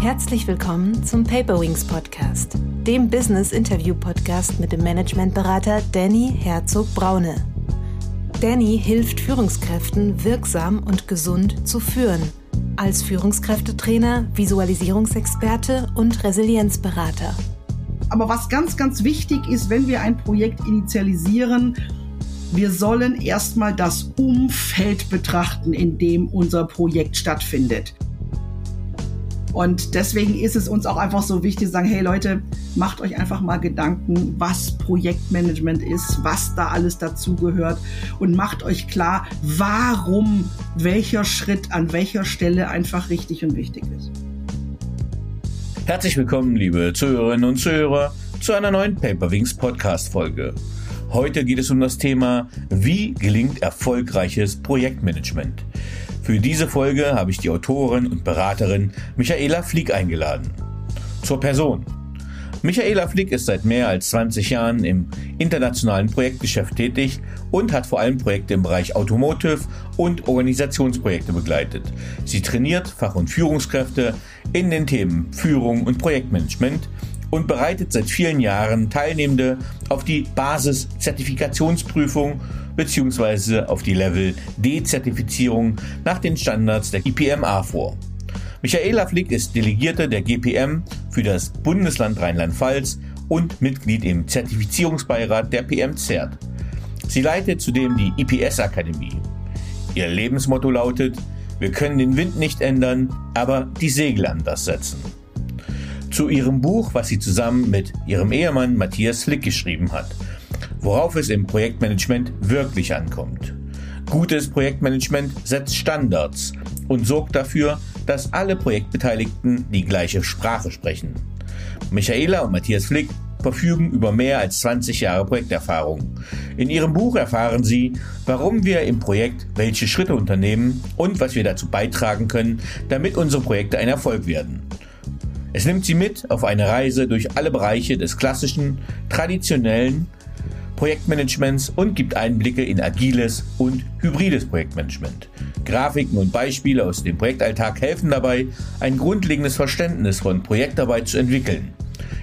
Herzlich willkommen zum Paperwings Podcast, dem Business Interview Podcast mit dem Managementberater Danny Herzog Braune. Danny hilft Führungskräften wirksam und gesund zu führen, als Führungskräftetrainer, Visualisierungsexperte und Resilienzberater. Aber was ganz, ganz wichtig ist, wenn wir ein Projekt initialisieren, wir sollen erstmal das Umfeld betrachten, in dem unser Projekt stattfindet. Und deswegen ist es uns auch einfach so wichtig zu sagen, hey Leute, macht euch einfach mal Gedanken, was Projektmanagement ist, was da alles dazugehört und macht euch klar, warum welcher Schritt an welcher Stelle einfach richtig und wichtig ist. Herzlich willkommen, liebe Zuhörerinnen und Zuhörer, zu einer neuen Paperwings Podcast Folge. Heute geht es um das Thema, wie gelingt erfolgreiches Projektmanagement. Für diese Folge habe ich die Autorin und Beraterin Michaela Flick eingeladen. Zur Person. Michaela Flick ist seit mehr als 20 Jahren im internationalen Projektgeschäft tätig und hat vor allem Projekte im Bereich Automotive und Organisationsprojekte begleitet. Sie trainiert Fach- und Führungskräfte in den Themen Führung und Projektmanagement und bereitet seit vielen Jahren Teilnehmende auf die Basis-Zertifikationsprüfung bzw. auf die Level D-Zertifizierung nach den Standards der IPMA vor. Michaela Flick ist Delegierte der GPM für das Bundesland Rheinland-Pfalz und Mitglied im Zertifizierungsbeirat der PM-CERT. Sie leitet zudem die IPS-Akademie. Ihr Lebensmotto lautet, wir können den Wind nicht ändern, aber die Segel anders setzen. Zu ihrem Buch, was sie zusammen mit ihrem Ehemann Matthias Flick geschrieben hat, worauf es im Projektmanagement wirklich ankommt. Gutes Projektmanagement setzt Standards und sorgt dafür, dass alle Projektbeteiligten die gleiche Sprache sprechen. Michaela und Matthias Flick verfügen über mehr als 20 Jahre Projekterfahrung. In ihrem Buch erfahren sie, warum wir im Projekt welche Schritte unternehmen und was wir dazu beitragen können, damit unsere Projekte ein Erfolg werden. Es nimmt sie mit auf eine Reise durch alle Bereiche des klassischen, traditionellen Projektmanagements und gibt Einblicke in agiles und hybrides Projektmanagement. Grafiken und Beispiele aus dem Projektalltag helfen dabei, ein grundlegendes Verständnis von Projektarbeit zu entwickeln,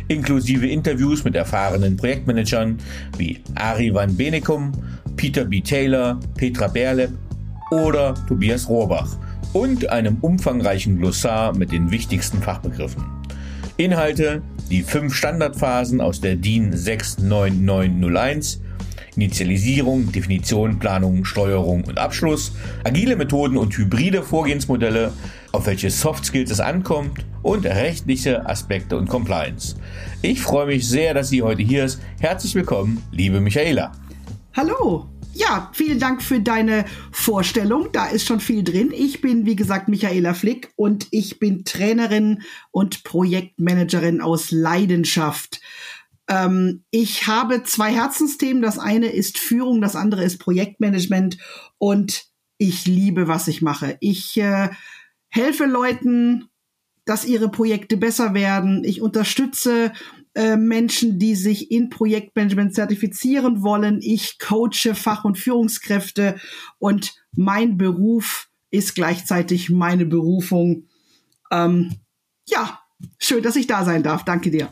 inklusive Interviews mit erfahrenen Projektmanagern wie Ari van Benekum, Peter B. Taylor, Petra Berleb oder Tobias Rohrbach und einem umfangreichen Glossar mit den wichtigsten Fachbegriffen. Inhalte die fünf Standardphasen aus der DIN 69901 Initialisierung, Definition, Planung, Steuerung und Abschluss, agile Methoden und hybride Vorgehensmodelle, auf welche Soft Skills es ankommt und rechtliche Aspekte und Compliance. Ich freue mich sehr, dass sie heute hier ist. Herzlich willkommen, liebe Michaela. Hallo, ja, vielen Dank für deine Vorstellung. Da ist schon viel drin. Ich bin, wie gesagt, Michaela Flick und ich bin Trainerin und Projektmanagerin aus Leidenschaft. Ähm, ich habe zwei Herzensthemen. Das eine ist Führung, das andere ist Projektmanagement und ich liebe, was ich mache. Ich äh, helfe Leuten, dass ihre Projekte besser werden. Ich unterstütze äh, Menschen, die sich in Projektmanagement zertifizieren wollen. Ich coache Fach- und Führungskräfte und mein Beruf ist gleichzeitig meine Berufung. Ähm, ja, schön, dass ich da sein darf. Danke dir.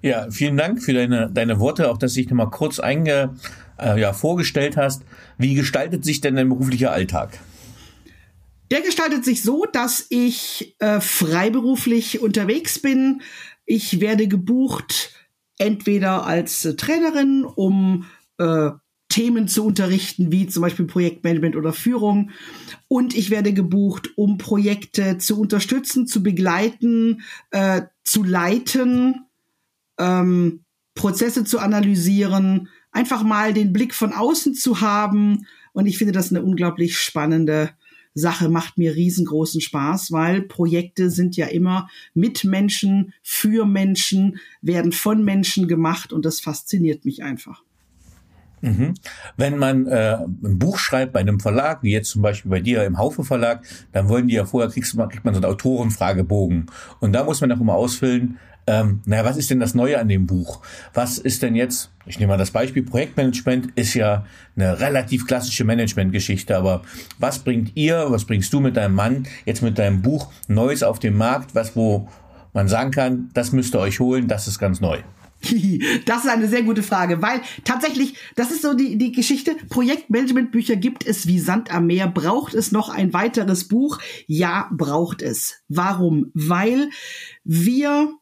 Ja, vielen Dank für deine, deine Worte, auch dass du dich nochmal kurz einge, äh, ja, vorgestellt hast. Wie gestaltet sich denn dein beruflicher Alltag? Der gestaltet sich so, dass ich äh, freiberuflich unterwegs bin, ich werde gebucht entweder als äh, Trainerin, um äh, Themen zu unterrichten, wie zum Beispiel Projektmanagement oder Führung. Und ich werde gebucht, um Projekte zu unterstützen, zu begleiten, äh, zu leiten, ähm, Prozesse zu analysieren, einfach mal den Blick von außen zu haben. Und ich finde das eine unglaublich spannende Sache macht mir riesengroßen Spaß, weil Projekte sind ja immer mit Menschen, für Menschen, werden von Menschen gemacht und das fasziniert mich einfach. Mhm. Wenn man äh, ein Buch schreibt bei einem Verlag, wie jetzt zum Beispiel bei dir im Haufe Verlag, dann wollen die ja vorher, kriegst, kriegt man so einen Autorenfragebogen. Und da muss man auch immer ausfüllen, ähm, naja, was ist denn das Neue an dem Buch? Was ist denn jetzt, ich nehme mal das Beispiel, Projektmanagement ist ja eine relativ klassische Managementgeschichte, aber was bringt ihr, was bringst du mit deinem Mann jetzt mit deinem Buch Neues auf den Markt, was wo, man sagen kann, das müsst ihr euch holen, das ist ganz neu? Das ist eine sehr gute Frage, weil tatsächlich, das ist so die, die Geschichte. Projektmanagementbücher gibt es wie Sand am Meer. Braucht es noch ein weiteres Buch? Ja, braucht es. Warum? Weil wir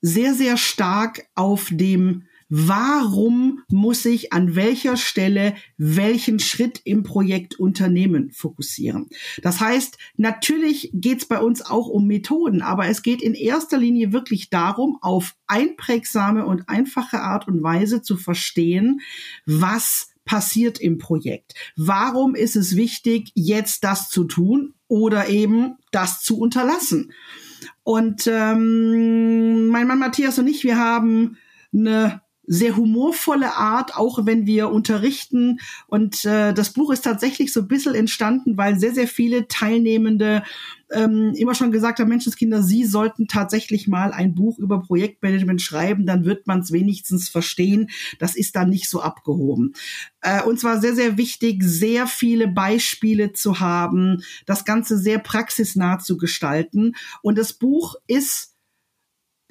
sehr, sehr stark auf dem warum muss ich an welcher Stelle welchen Schritt im Projekt unternehmen fokussieren. Das heißt, natürlich geht es bei uns auch um Methoden, aber es geht in erster Linie wirklich darum, auf einprägsame und einfache Art und Weise zu verstehen, was passiert im Projekt. Warum ist es wichtig, jetzt das zu tun oder eben das zu unterlassen? Und ähm, mein Mann Matthias und ich, wir haben eine sehr humorvolle Art, auch wenn wir unterrichten. Und äh, das Buch ist tatsächlich so ein bisschen entstanden, weil sehr, sehr viele Teilnehmende ähm, immer schon gesagt haben, Menschenskinder, Sie sollten tatsächlich mal ein Buch über Projektmanagement schreiben, dann wird man es wenigstens verstehen. Das ist dann nicht so abgehoben. Äh, und zwar sehr, sehr wichtig, sehr viele Beispiele zu haben, das Ganze sehr praxisnah zu gestalten. Und das Buch ist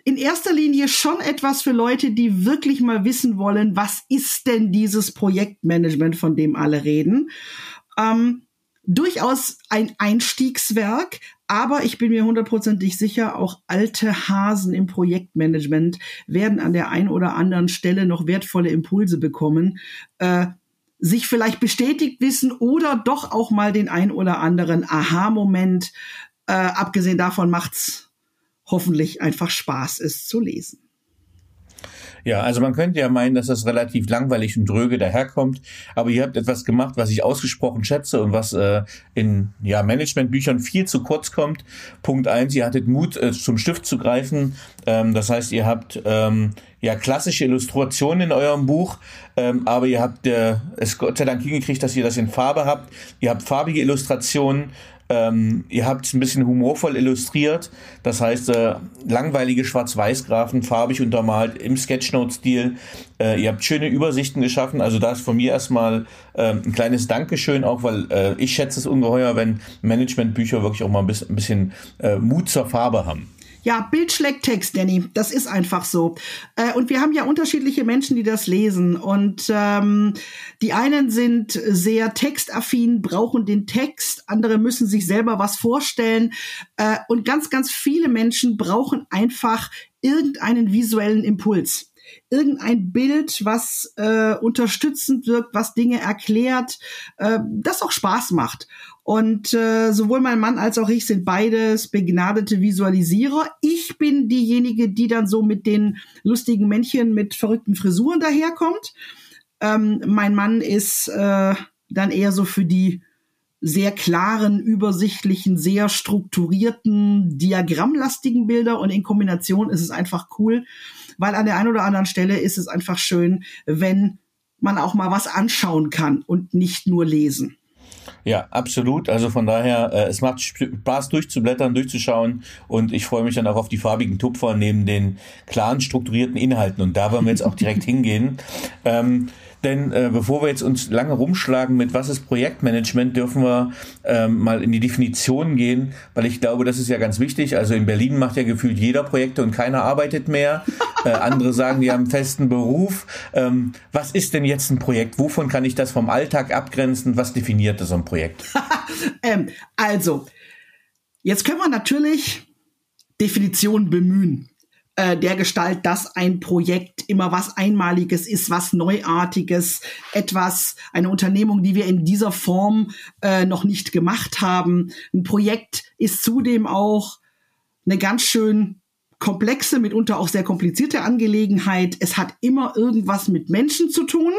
in erster Linie schon etwas für Leute, die wirklich mal wissen wollen, was ist denn dieses Projektmanagement, von dem alle reden. Ähm, durchaus ein Einstiegswerk, aber ich bin mir hundertprozentig sicher, auch alte Hasen im Projektmanagement werden an der einen oder anderen Stelle noch wertvolle Impulse bekommen. Äh, sich vielleicht bestätigt wissen oder doch auch mal den ein oder anderen Aha-Moment. Äh, abgesehen davon macht's hoffentlich einfach Spaß ist zu lesen. Ja, also man könnte ja meinen, dass das relativ langweilig und dröge daherkommt, aber ihr habt etwas gemacht, was ich ausgesprochen schätze und was äh, in ja, Managementbüchern viel zu kurz kommt. Punkt eins, ihr hattet Mut, äh, zum Stift zu greifen. Ähm, das heißt, ihr habt ähm, ja klassische Illustrationen in eurem Buch, ähm, aber ihr habt äh, es Gott sei Dank hingekriegt, dass ihr das in Farbe habt. Ihr habt farbige Illustrationen ähm, ihr habt es ein bisschen humorvoll illustriert, das heißt äh, langweilige Schwarz-Weiß-Grafen farbig untermalt im Sketchnote-Stil. Äh, ihr habt schöne Übersichten geschaffen, also da ist von mir erstmal äh, ein kleines Dankeschön auch, weil äh, ich schätze es ungeheuer, wenn Managementbücher wirklich auch mal ein bisschen, ein bisschen äh, Mut zur Farbe haben. Ja, Bild schlägt Text, Danny. Das ist einfach so. Äh, und wir haben ja unterschiedliche Menschen, die das lesen. Und ähm, die einen sind sehr textaffin, brauchen den Text. Andere müssen sich selber was vorstellen. Äh, und ganz, ganz viele Menschen brauchen einfach irgendeinen visuellen Impuls irgendein Bild, was äh, unterstützend wirkt, was Dinge erklärt, äh, das auch Spaß macht. Und äh, sowohl mein Mann als auch ich sind beides begnadete Visualisierer. Ich bin diejenige, die dann so mit den lustigen Männchen mit verrückten Frisuren daherkommt. Ähm, mein Mann ist äh, dann eher so für die sehr klaren, übersichtlichen, sehr strukturierten, diagrammlastigen Bilder und in Kombination ist es einfach cool, weil an der einen oder anderen Stelle ist es einfach schön, wenn man auch mal was anschauen kann und nicht nur lesen. Ja, absolut. Also von daher, äh, es macht Spaß durchzublättern, durchzuschauen und ich freue mich dann auch auf die farbigen Tupfer neben den klaren, strukturierten Inhalten und da wollen wir jetzt auch direkt hingehen. Ähm, denn äh, bevor wir jetzt uns lange rumschlagen mit was ist Projektmanagement, dürfen wir ähm, mal in die Definition gehen, weil ich glaube, das ist ja ganz wichtig. Also in Berlin macht ja gefühlt jeder Projekte und keiner arbeitet mehr. Äh, andere sagen, die haben einen festen Beruf. Ähm, was ist denn jetzt ein Projekt? Wovon kann ich das vom Alltag abgrenzen? Was definiert so ein Projekt? ähm, also, jetzt können wir natürlich Definitionen bemühen. Äh, der Gestalt, dass ein Projekt immer was Einmaliges ist, was Neuartiges, etwas, eine Unternehmung, die wir in dieser Form äh, noch nicht gemacht haben. Ein Projekt ist zudem auch eine ganz schön komplexe, mitunter auch sehr komplizierte Angelegenheit. Es hat immer irgendwas mit Menschen zu tun.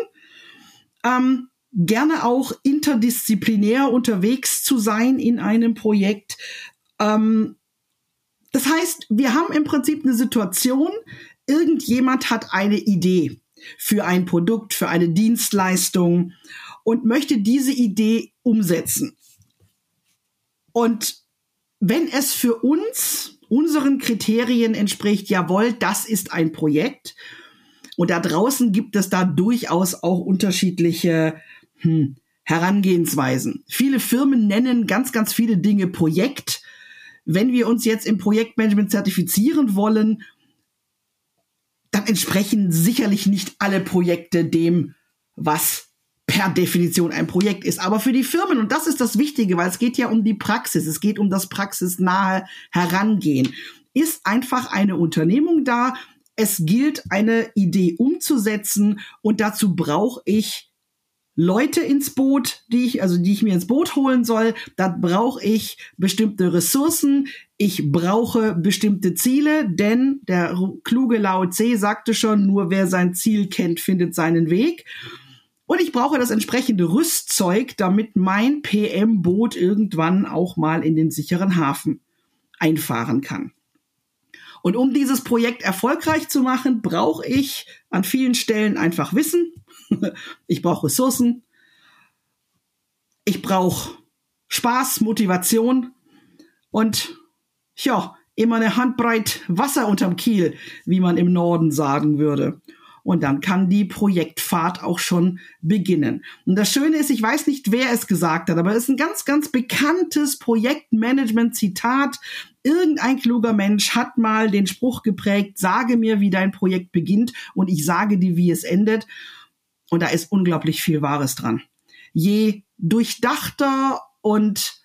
Ähm, gerne auch interdisziplinär unterwegs zu sein in einem Projekt. Ähm, das heißt, wir haben im Prinzip eine Situation, irgendjemand hat eine Idee für ein Produkt, für eine Dienstleistung und möchte diese Idee umsetzen. Und wenn es für uns, unseren Kriterien entspricht, jawohl, das ist ein Projekt. Und da draußen gibt es da durchaus auch unterschiedliche hm, Herangehensweisen. Viele Firmen nennen ganz, ganz viele Dinge Projekt wenn wir uns jetzt im Projektmanagement zertifizieren wollen, dann entsprechen sicherlich nicht alle Projekte dem, was per Definition ein Projekt ist. Aber für die Firmen, und das ist das Wichtige, weil es geht ja um die Praxis, es geht um das praxisnahe Herangehen, ist einfach eine Unternehmung da. Es gilt, eine Idee umzusetzen und dazu brauche ich Leute ins Boot, die ich, also die ich mir ins Boot holen soll. Da brauche ich bestimmte Ressourcen. Ich brauche bestimmte Ziele, denn der kluge Lao Tse sagte schon, nur wer sein Ziel kennt, findet seinen Weg. Und ich brauche das entsprechende Rüstzeug, damit mein PM-Boot irgendwann auch mal in den sicheren Hafen einfahren kann. Und um dieses Projekt erfolgreich zu machen, brauche ich an vielen Stellen einfach Wissen. Ich brauche Ressourcen. Ich brauche Spaß, Motivation und ja, immer eine Handbreit Wasser unterm Kiel, wie man im Norden sagen würde und dann kann die Projektfahrt auch schon beginnen. Und das Schöne ist, ich weiß nicht, wer es gesagt hat, aber es ist ein ganz, ganz bekanntes Projektmanagement-Zitat. Irgendein kluger Mensch hat mal den Spruch geprägt, sage mir, wie dein Projekt beginnt und ich sage dir, wie es endet. Und da ist unglaublich viel Wahres dran. Je durchdachter und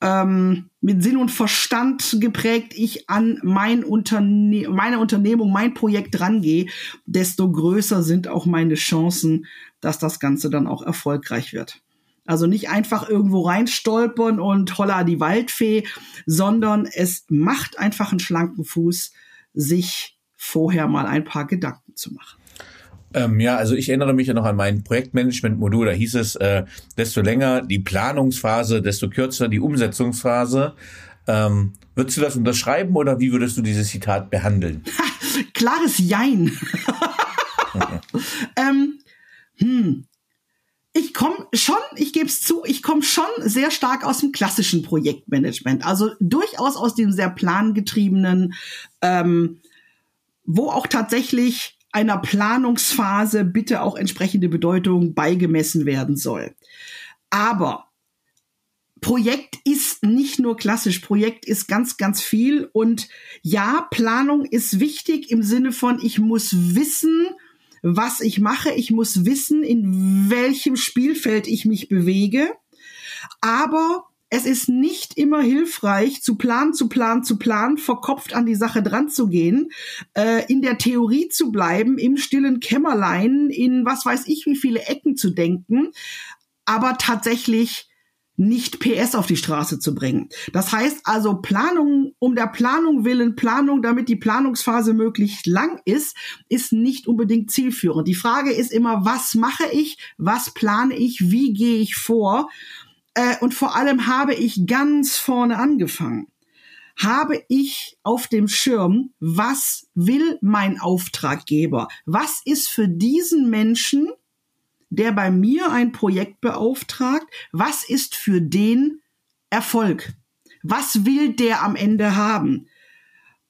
ähm, mit Sinn und Verstand geprägt ich an mein Unterne meine Unternehmung, mein Projekt rangehe, desto größer sind auch meine Chancen, dass das Ganze dann auch erfolgreich wird. Also nicht einfach irgendwo reinstolpern und holla die Waldfee, sondern es macht einfach einen schlanken Fuß, sich vorher mal ein paar Gedanken zu machen. Ähm, ja, also ich erinnere mich ja noch an mein Projektmanagement-Modul. Da hieß es, äh, desto länger die Planungsphase, desto kürzer die Umsetzungsphase. Ähm, würdest du das unterschreiben oder wie würdest du dieses Zitat behandeln? Klares Jein. ähm, hm. Ich komme schon, ich gebe es zu, ich komme schon sehr stark aus dem klassischen Projektmanagement. Also durchaus aus dem sehr plangetriebenen, ähm, wo auch tatsächlich einer Planungsphase bitte auch entsprechende Bedeutung beigemessen werden soll. Aber Projekt ist nicht nur klassisch, Projekt ist ganz, ganz viel. Und ja, Planung ist wichtig im Sinne von, ich muss wissen, was ich mache, ich muss wissen, in welchem Spielfeld ich mich bewege. Aber es ist nicht immer hilfreich, zu Plan zu Plan zu Plan, verkopft an die Sache dran zu gehen, äh, in der Theorie zu bleiben, im stillen Kämmerlein, in was weiß ich wie viele Ecken zu denken, aber tatsächlich nicht PS auf die Straße zu bringen. Das heißt also Planung um der Planung willen, Planung, damit die Planungsphase möglichst lang ist, ist nicht unbedingt zielführend. Die Frage ist immer, was mache ich, was plane ich, wie gehe ich vor? Äh, und vor allem habe ich ganz vorne angefangen. Habe ich auf dem Schirm, was will mein Auftraggeber? Was ist für diesen Menschen, der bei mir ein Projekt beauftragt, was ist für den Erfolg? Was will der am Ende haben?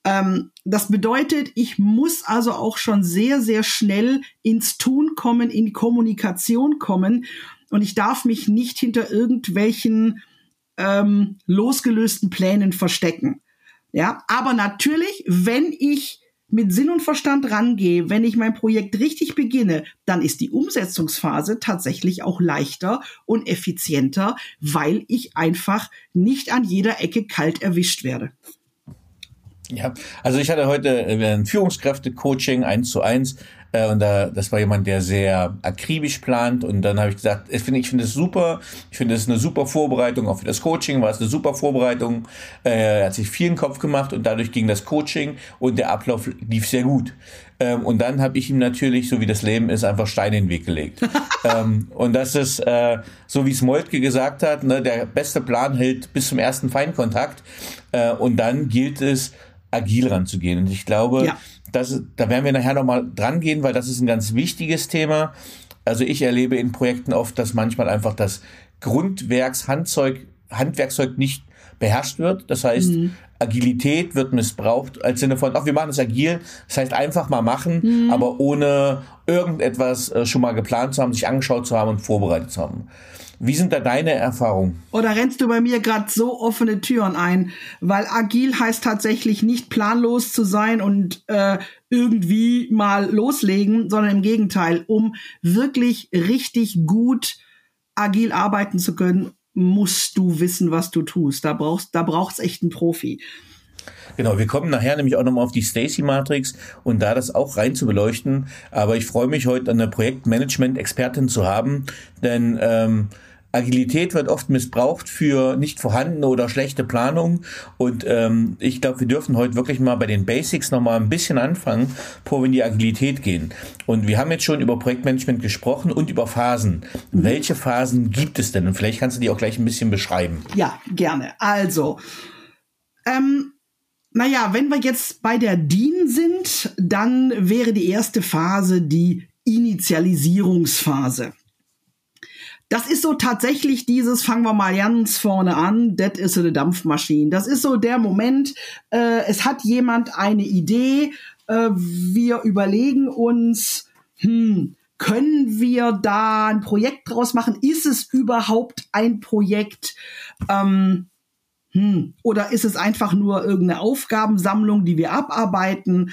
Ähm, das bedeutet, ich muss also auch schon sehr, sehr schnell ins Tun kommen, in die Kommunikation kommen und ich darf mich nicht hinter irgendwelchen ähm, losgelösten Plänen verstecken. Ja, aber natürlich, wenn ich mit Sinn und Verstand rangehe, wenn ich mein Projekt richtig beginne, dann ist die Umsetzungsphase tatsächlich auch leichter und effizienter, weil ich einfach nicht an jeder Ecke kalt erwischt werde. Ja, also ich hatte heute äh, ein Führungskräfte-Coaching eins zu eins äh, und da, das war jemand, der sehr akribisch plant. Und dann habe ich gesagt, ich finde, ich finde es super. Ich finde es eine super Vorbereitung auch für das Coaching. War es eine super Vorbereitung. Äh, er hat sich viel in den Kopf gemacht und dadurch ging das Coaching und der Ablauf lief sehr gut. Ähm, und dann habe ich ihm natürlich, so wie das Leben ist, einfach Steine in den Weg gelegt. ähm, und das ist, äh, so wie es Moltke gesagt hat, ne, der beste Plan hält bis zum ersten Feinkontakt. Äh, und dann gilt es, agil ranzugehen. Und ich glaube, ja das, da werden wir nachher nochmal dran gehen, weil das ist ein ganz wichtiges Thema. Also ich erlebe in Projekten oft, dass manchmal einfach das Grundwerkshandzeug, Handwerkzeug nicht beherrscht wird. Das heißt, mhm. Agilität wird missbraucht als Sinne von, ach, wir machen es agil. Das heißt, einfach mal machen, mhm. aber ohne irgendetwas äh, schon mal geplant zu haben, sich angeschaut zu haben und vorbereitet zu haben. Wie sind da deine Erfahrungen? Oder rennst du bei mir gerade so offene Türen ein? Weil agil heißt tatsächlich nicht planlos zu sein und äh, irgendwie mal loslegen, sondern im Gegenteil, um wirklich richtig gut agil arbeiten zu können, musst du wissen, was du tust. Da brauchst, da braucht's echt einen Profi. Genau, wir kommen nachher nämlich auch nochmal auf die Stacy-Matrix und da das auch rein zu beleuchten. Aber ich freue mich heute eine Projektmanagement-Expertin zu haben, denn ähm, Agilität wird oft missbraucht für nicht vorhandene oder schlechte Planung. Und ähm, ich glaube, wir dürfen heute wirklich mal bei den Basics nochmal ein bisschen anfangen, bevor wir in die Agilität gehen. Und wir haben jetzt schon über Projektmanagement gesprochen und über Phasen. Mhm. Welche Phasen gibt es denn? Und vielleicht kannst du die auch gleich ein bisschen beschreiben. Ja, gerne. Also, ähm, naja, wenn wir jetzt bei der DIN sind, dann wäre die erste Phase die Initialisierungsphase. Das ist so tatsächlich dieses, fangen wir mal ganz vorne an, that is a Dampfmaschine. Das ist so der Moment, äh, es hat jemand eine Idee, äh, wir überlegen uns, hm, können wir da ein Projekt draus machen? Ist es überhaupt ein Projekt? Ähm, hm, oder ist es einfach nur irgendeine Aufgabensammlung, die wir abarbeiten?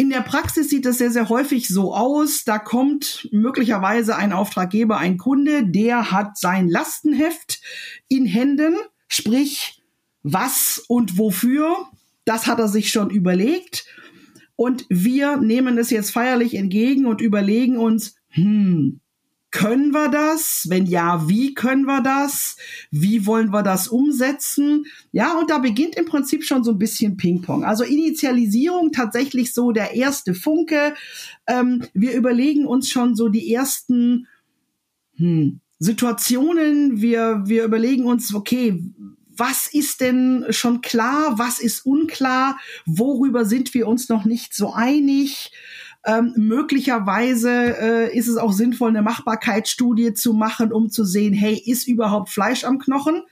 In der Praxis sieht es sehr, sehr häufig so aus, da kommt möglicherweise ein Auftraggeber, ein Kunde, der hat sein Lastenheft in Händen, sprich, was und wofür, das hat er sich schon überlegt. Und wir nehmen es jetzt feierlich entgegen und überlegen uns, hm, können wir das? Wenn ja, wie können wir das? Wie wollen wir das umsetzen? Ja, und da beginnt im Prinzip schon so ein bisschen Ping-Pong. Also Initialisierung tatsächlich so der erste Funke. Ähm, wir überlegen uns schon so die ersten hm, Situationen. Wir, wir überlegen uns, okay, was ist denn schon klar? Was ist unklar? Worüber sind wir uns noch nicht so einig? Ähm, möglicherweise äh, ist es auch sinnvoll, eine Machbarkeitsstudie zu machen, um zu sehen, hey, ist überhaupt Fleisch am Knochen?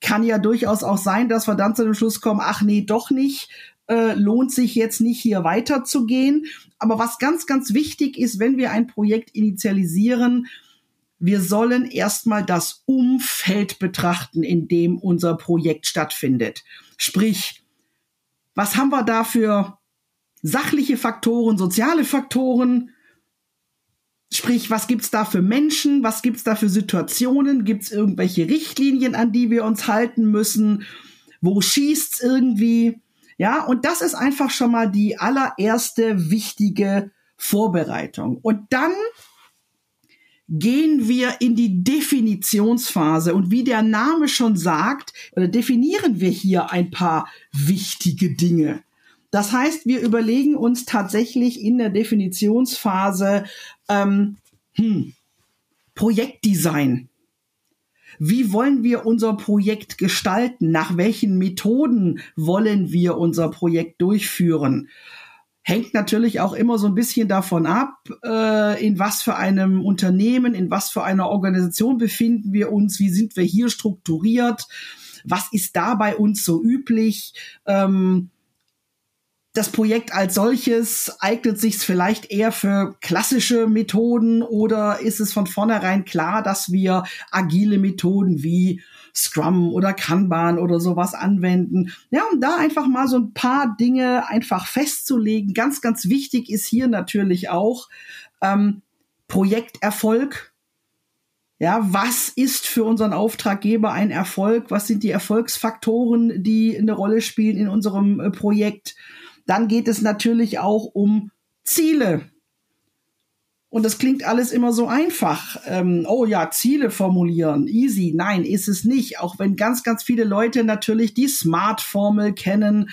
Kann ja durchaus auch sein, dass wir dann zu dem Schluss kommen, ach nee, doch nicht. Äh, lohnt sich jetzt nicht hier weiterzugehen. Aber was ganz, ganz wichtig ist, wenn wir ein Projekt initialisieren, wir sollen erstmal das Umfeld betrachten, in dem unser Projekt stattfindet. Sprich, was haben wir da für sachliche Faktoren, soziale Faktoren. Sprich, was gibt's da für Menschen? Was gibt's da für Situationen? Gibt's irgendwelche Richtlinien, an die wir uns halten müssen? Wo schießt's irgendwie? Ja, und das ist einfach schon mal die allererste wichtige Vorbereitung. Und dann gehen wir in die Definitionsphase. Und wie der Name schon sagt, definieren wir hier ein paar wichtige Dinge. Das heißt, wir überlegen uns tatsächlich in der Definitionsphase ähm, hm, Projektdesign. Wie wollen wir unser Projekt gestalten? Nach welchen Methoden wollen wir unser Projekt durchführen? Hängt natürlich auch immer so ein bisschen davon ab, äh, in was für einem Unternehmen, in was für einer Organisation befinden wir uns, wie sind wir hier strukturiert, was ist da bei uns so üblich. Ähm, das Projekt als solches eignet sich vielleicht eher für klassische Methoden oder ist es von vornherein klar, dass wir agile Methoden wie Scrum oder Kanban oder sowas anwenden? Ja, um da einfach mal so ein paar Dinge einfach festzulegen. Ganz, ganz wichtig ist hier natürlich auch ähm, Projekterfolg. Ja, was ist für unseren Auftraggeber ein Erfolg? Was sind die Erfolgsfaktoren, die eine Rolle spielen in unserem äh, Projekt? Dann geht es natürlich auch um Ziele. Und das klingt alles immer so einfach. Ähm, oh ja, Ziele formulieren, easy. Nein, ist es nicht. Auch wenn ganz, ganz viele Leute natürlich die Smart-Formel kennen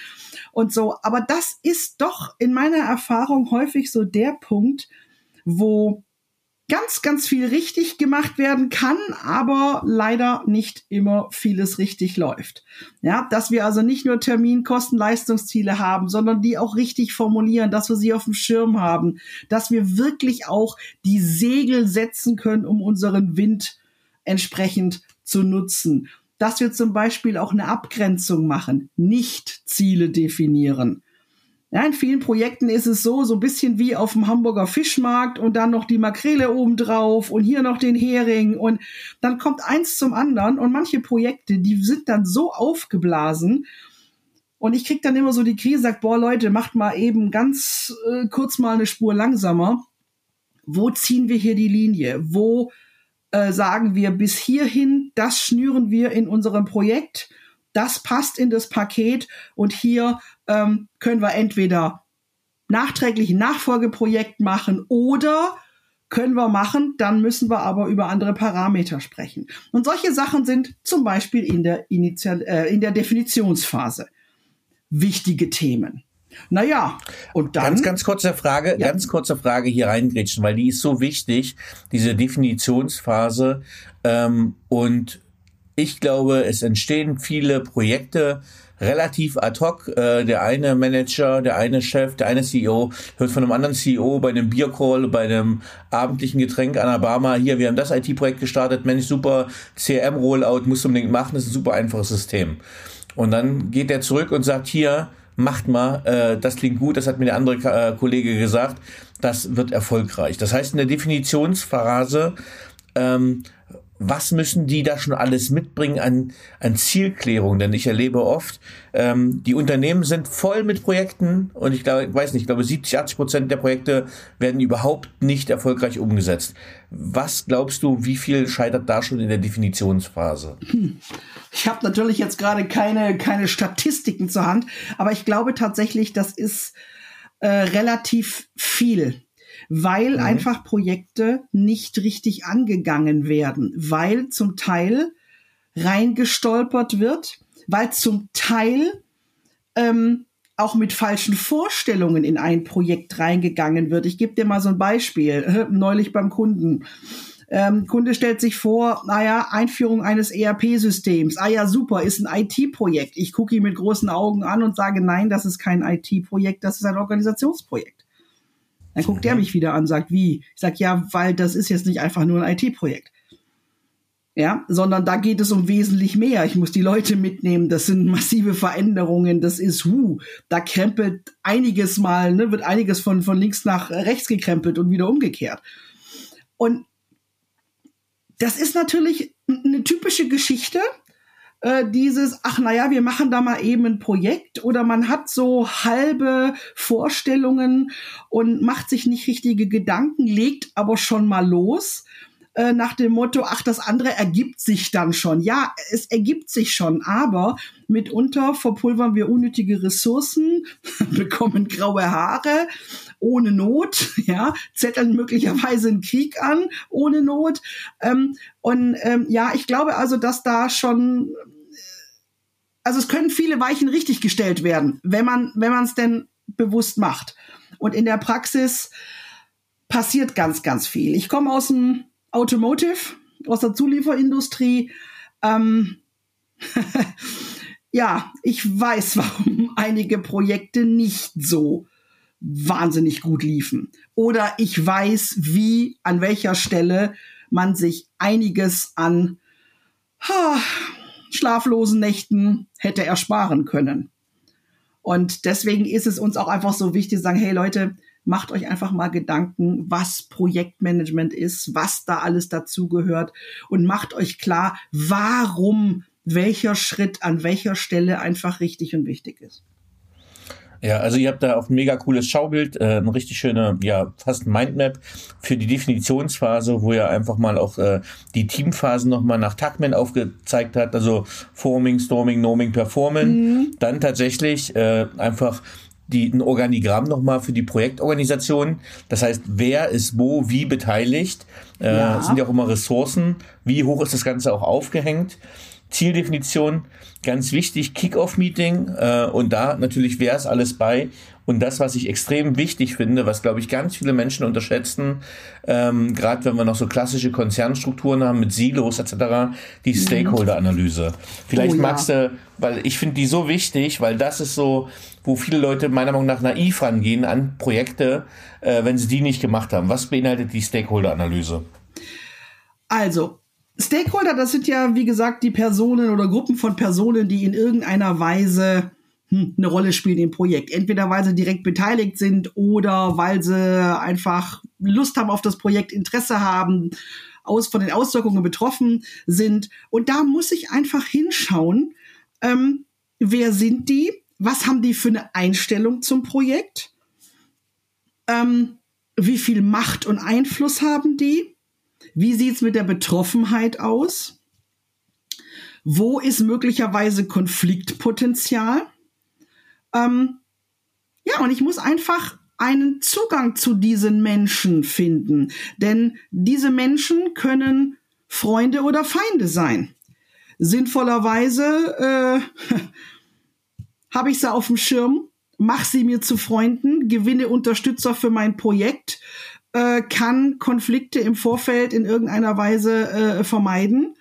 und so. Aber das ist doch in meiner Erfahrung häufig so der Punkt, wo ganz, ganz viel richtig gemacht werden kann, aber leider nicht immer vieles richtig läuft. Ja, dass wir also nicht nur Termin, Kosten, Leistungsziele haben, sondern die auch richtig formulieren, dass wir sie auf dem Schirm haben, dass wir wirklich auch die Segel setzen können, um unseren Wind entsprechend zu nutzen. Dass wir zum Beispiel auch eine Abgrenzung machen, nicht Ziele definieren Ja, in vielen Projekten ist es so, so ein bisschen wie auf dem Hamburger Fischmarkt und dann noch die Makrele obendrauf und hier noch den Hering und dann kommt eins zum anderen und manche Projekte, die sind dann so aufgeblasen und ich krieg dann immer so die Krise, sagt, boah Leute, macht mal eben ganz äh, kurz mal eine Spur langsamer. Wo ziehen wir hier die Linie? Wo äh, sagen wir bis hierhin, das schnüren wir in unserem Projekt das passt in das Paket und hier ähm, können wir entweder nachträglich ein Nachfolgeprojekt machen oder können wir machen, dann müssen wir aber über andere Parameter sprechen. Und solche Sachen sind zum Beispiel in der, Initial, äh, in der Definitionsphase wichtige Themen. Naja, und dann. Ganz, ganz kurze Frage, ja. ganz kurze Frage hier reingrätschen, weil die ist so wichtig, diese Definitionsphase. Ähm, und ich glaube, es entstehen viele Projekte relativ ad hoc. Äh, der eine Manager, der eine Chef, der eine CEO hört von einem anderen CEO bei einem Biercall, bei einem abendlichen Getränk an der Barma, hier, wir haben das IT-Projekt gestartet, Mensch, super, CRM-Rollout, musst du unbedingt machen, das ist ein super einfaches System. Und dann geht er zurück und sagt, hier, macht mal, äh, das klingt gut, das hat mir der andere äh, Kollege gesagt, das wird erfolgreich. Das heißt, in der Definitionsphase ähm, was müssen die da schon alles mitbringen an, an Zielklärung? Denn ich erlebe oft, ähm, die Unternehmen sind voll mit Projekten und ich glaube, weiß nicht, ich glaube 70, 80 Prozent der Projekte werden überhaupt nicht erfolgreich umgesetzt. Was glaubst du, wie viel scheitert da schon in der Definitionsphase? Ich habe natürlich jetzt gerade keine, keine Statistiken zur Hand, aber ich glaube tatsächlich, das ist äh, relativ viel weil mhm. einfach Projekte nicht richtig angegangen werden, weil zum Teil reingestolpert wird, weil zum Teil ähm, auch mit falschen Vorstellungen in ein Projekt reingegangen wird. Ich gebe dir mal so ein Beispiel, neulich beim Kunden. Ähm, Kunde stellt sich vor, naja, Einführung eines ERP-Systems. Ah ja, super, ist ein IT-Projekt. Ich gucke ihn mit großen Augen an und sage, nein, das ist kein IT-Projekt, das ist ein Organisationsprojekt. Dann guckt er mich wieder an, sagt, wie? Ich sag, ja, weil das ist jetzt nicht einfach nur ein IT-Projekt. Ja, sondern da geht es um wesentlich mehr. Ich muss die Leute mitnehmen. Das sind massive Veränderungen. Das ist, hu, da krempelt einiges mal, ne, wird einiges von, von links nach rechts gekrempelt und wieder umgekehrt. Und das ist natürlich eine typische Geschichte, äh, dieses, ach naja, wir machen da mal eben ein Projekt oder man hat so halbe Vorstellungen und macht sich nicht richtige Gedanken, legt aber schon mal los äh, nach dem Motto, ach, das andere ergibt sich dann schon. Ja, es ergibt sich schon, aber mitunter verpulvern wir unnötige Ressourcen, bekommen graue Haare ohne Not, ja, zetteln möglicherweise einen Krieg an ohne Not. Ähm, und ähm, ja, ich glaube also, dass da schon also es können viele Weichen richtig gestellt werden, wenn man wenn man es denn bewusst macht. Und in der Praxis passiert ganz ganz viel. Ich komme aus dem Automotive, aus der Zulieferindustrie. Ähm, ja, ich weiß, warum einige Projekte nicht so wahnsinnig gut liefen. Oder ich weiß, wie, an welcher Stelle man sich einiges an ha, schlaflosen Nächten hätte ersparen können. Und deswegen ist es uns auch einfach so wichtig zu sagen, hey Leute, macht euch einfach mal Gedanken, was Projektmanagement ist, was da alles dazugehört und macht euch klar, warum welcher Schritt an welcher Stelle einfach richtig und wichtig ist. Ja, also ihr habt da auch ein mega cooles Schaubild, äh, eine richtig schöne, ja, fast Mindmap für die Definitionsphase, wo ihr einfach mal auch äh, die Teamphasen nochmal nach Tagman aufgezeigt hat, also Forming, Storming, Norming, Performing. Mhm. Dann tatsächlich äh, einfach die, ein Organigramm nochmal für die Projektorganisation. Das heißt, wer ist wo, wie beteiligt? Äh, ja. Sind ja auch immer Ressourcen. Wie hoch ist das Ganze auch aufgehängt? Zieldefinition, ganz wichtig, Kick-Off-Meeting äh, und da natürlich, wer ist alles bei und das, was ich extrem wichtig finde, was glaube ich ganz viele Menschen unterschätzen, ähm, gerade wenn wir noch so klassische Konzernstrukturen haben mit Silos etc., die mhm. Stakeholder-Analyse. Vielleicht oh, ja. magst du, weil ich finde die so wichtig, weil das ist so, wo viele Leute meiner Meinung nach naiv rangehen an Projekte, äh, wenn sie die nicht gemacht haben. Was beinhaltet die Stakeholder-Analyse? Also, Stakeholder, das sind ja, wie gesagt, die Personen oder Gruppen von Personen, die in irgendeiner Weise hm, eine Rolle spielen im Projekt. Entweder weil sie direkt beteiligt sind oder weil sie einfach Lust haben auf das Projekt, Interesse haben, aus, von den Auswirkungen betroffen sind. Und da muss ich einfach hinschauen, ähm, wer sind die? Was haben die für eine Einstellung zum Projekt? Ähm, wie viel Macht und Einfluss haben die? Wie sieht's mit der Betroffenheit aus? Wo ist möglicherweise Konfliktpotenzial? Ähm, ja, und ich muss einfach einen Zugang zu diesen Menschen finden. Denn diese Menschen können Freunde oder Feinde sein. Sinnvollerweise äh, habe ich sie auf dem Schirm, mache sie mir zu Freunden, gewinne Unterstützer für mein Projekt, äh, kann Konflikte im Vorfeld in irgendeiner Weise äh, vermeiden.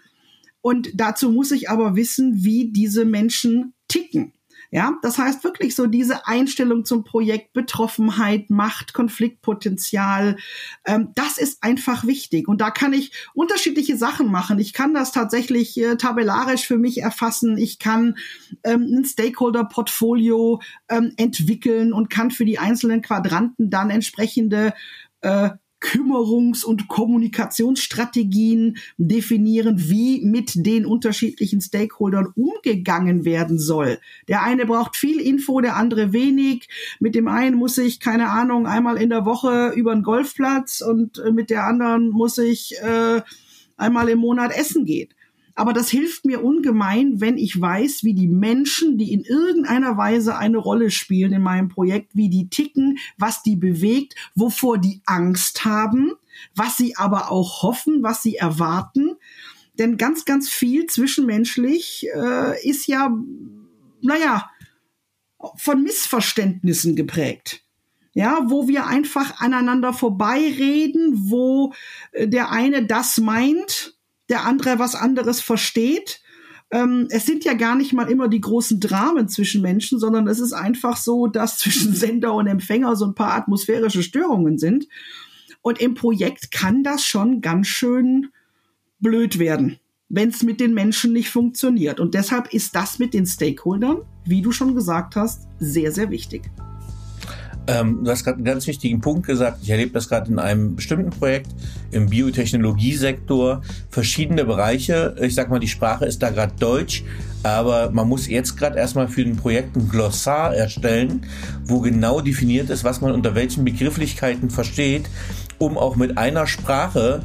Und dazu muss ich aber wissen, wie diese Menschen ticken. Ja, das heißt wirklich so diese Einstellung zum Projekt, Betroffenheit, Macht, Konfliktpotenzial, ähm, das ist einfach wichtig. Und da kann ich unterschiedliche Sachen machen. Ich kann das tatsächlich äh, tabellarisch für mich erfassen. Ich kann ähm, ein Stakeholder-Portfolio ähm, entwickeln und kann für die einzelnen Quadranten dann entsprechende äh, Kümmerungs- und Kommunikationsstrategien definieren, wie mit den unterschiedlichen Stakeholdern umgegangen werden soll. Der eine braucht viel Info, der andere wenig. Mit dem einen muss ich, keine Ahnung, einmal in der Woche über einen Golfplatz und äh, mit der anderen muss ich äh, einmal im Monat essen gehen. Aber das hilft mir ungemein, wenn ich weiß, wie die Menschen, die in irgendeiner Weise eine Rolle spielen in meinem Projekt, wie die ticken, was die bewegt, wovor die Angst haben, was sie aber auch hoffen, was sie erwarten. Denn ganz, ganz viel zwischenmenschlich äh, ist ja, naja, von Missverständnissen geprägt ja, wo wir einfach aneinander vorbeireden, wo äh, der eine das meint der andere was anderes versteht. Ähm, es sind ja gar nicht mal immer die großen Dramen zwischen Menschen, sondern es ist einfach so, dass zwischen Sender und Empfänger so ein paar atmosphärische Störungen sind. Und im Projekt kann das schon ganz schön blöd werden, wenn es mit den Menschen nicht funktioniert. Und deshalb ist das mit den Stakeholdern, wie du schon gesagt hast, sehr, sehr wichtig. Ähm, du hast gerade einen ganz wichtigen Punkt gesagt. Ich erlebe das gerade in einem bestimmten Projekt im Biotechnologiesektor. Verschiedene Bereiche. Ich sag mal, die Sprache ist da gerade Deutsch, aber man muss jetzt gerade erstmal für ein Projekt ein Glossar erstellen, wo genau definiert ist, was man unter welchen Begrifflichkeiten versteht, um auch mit einer Sprache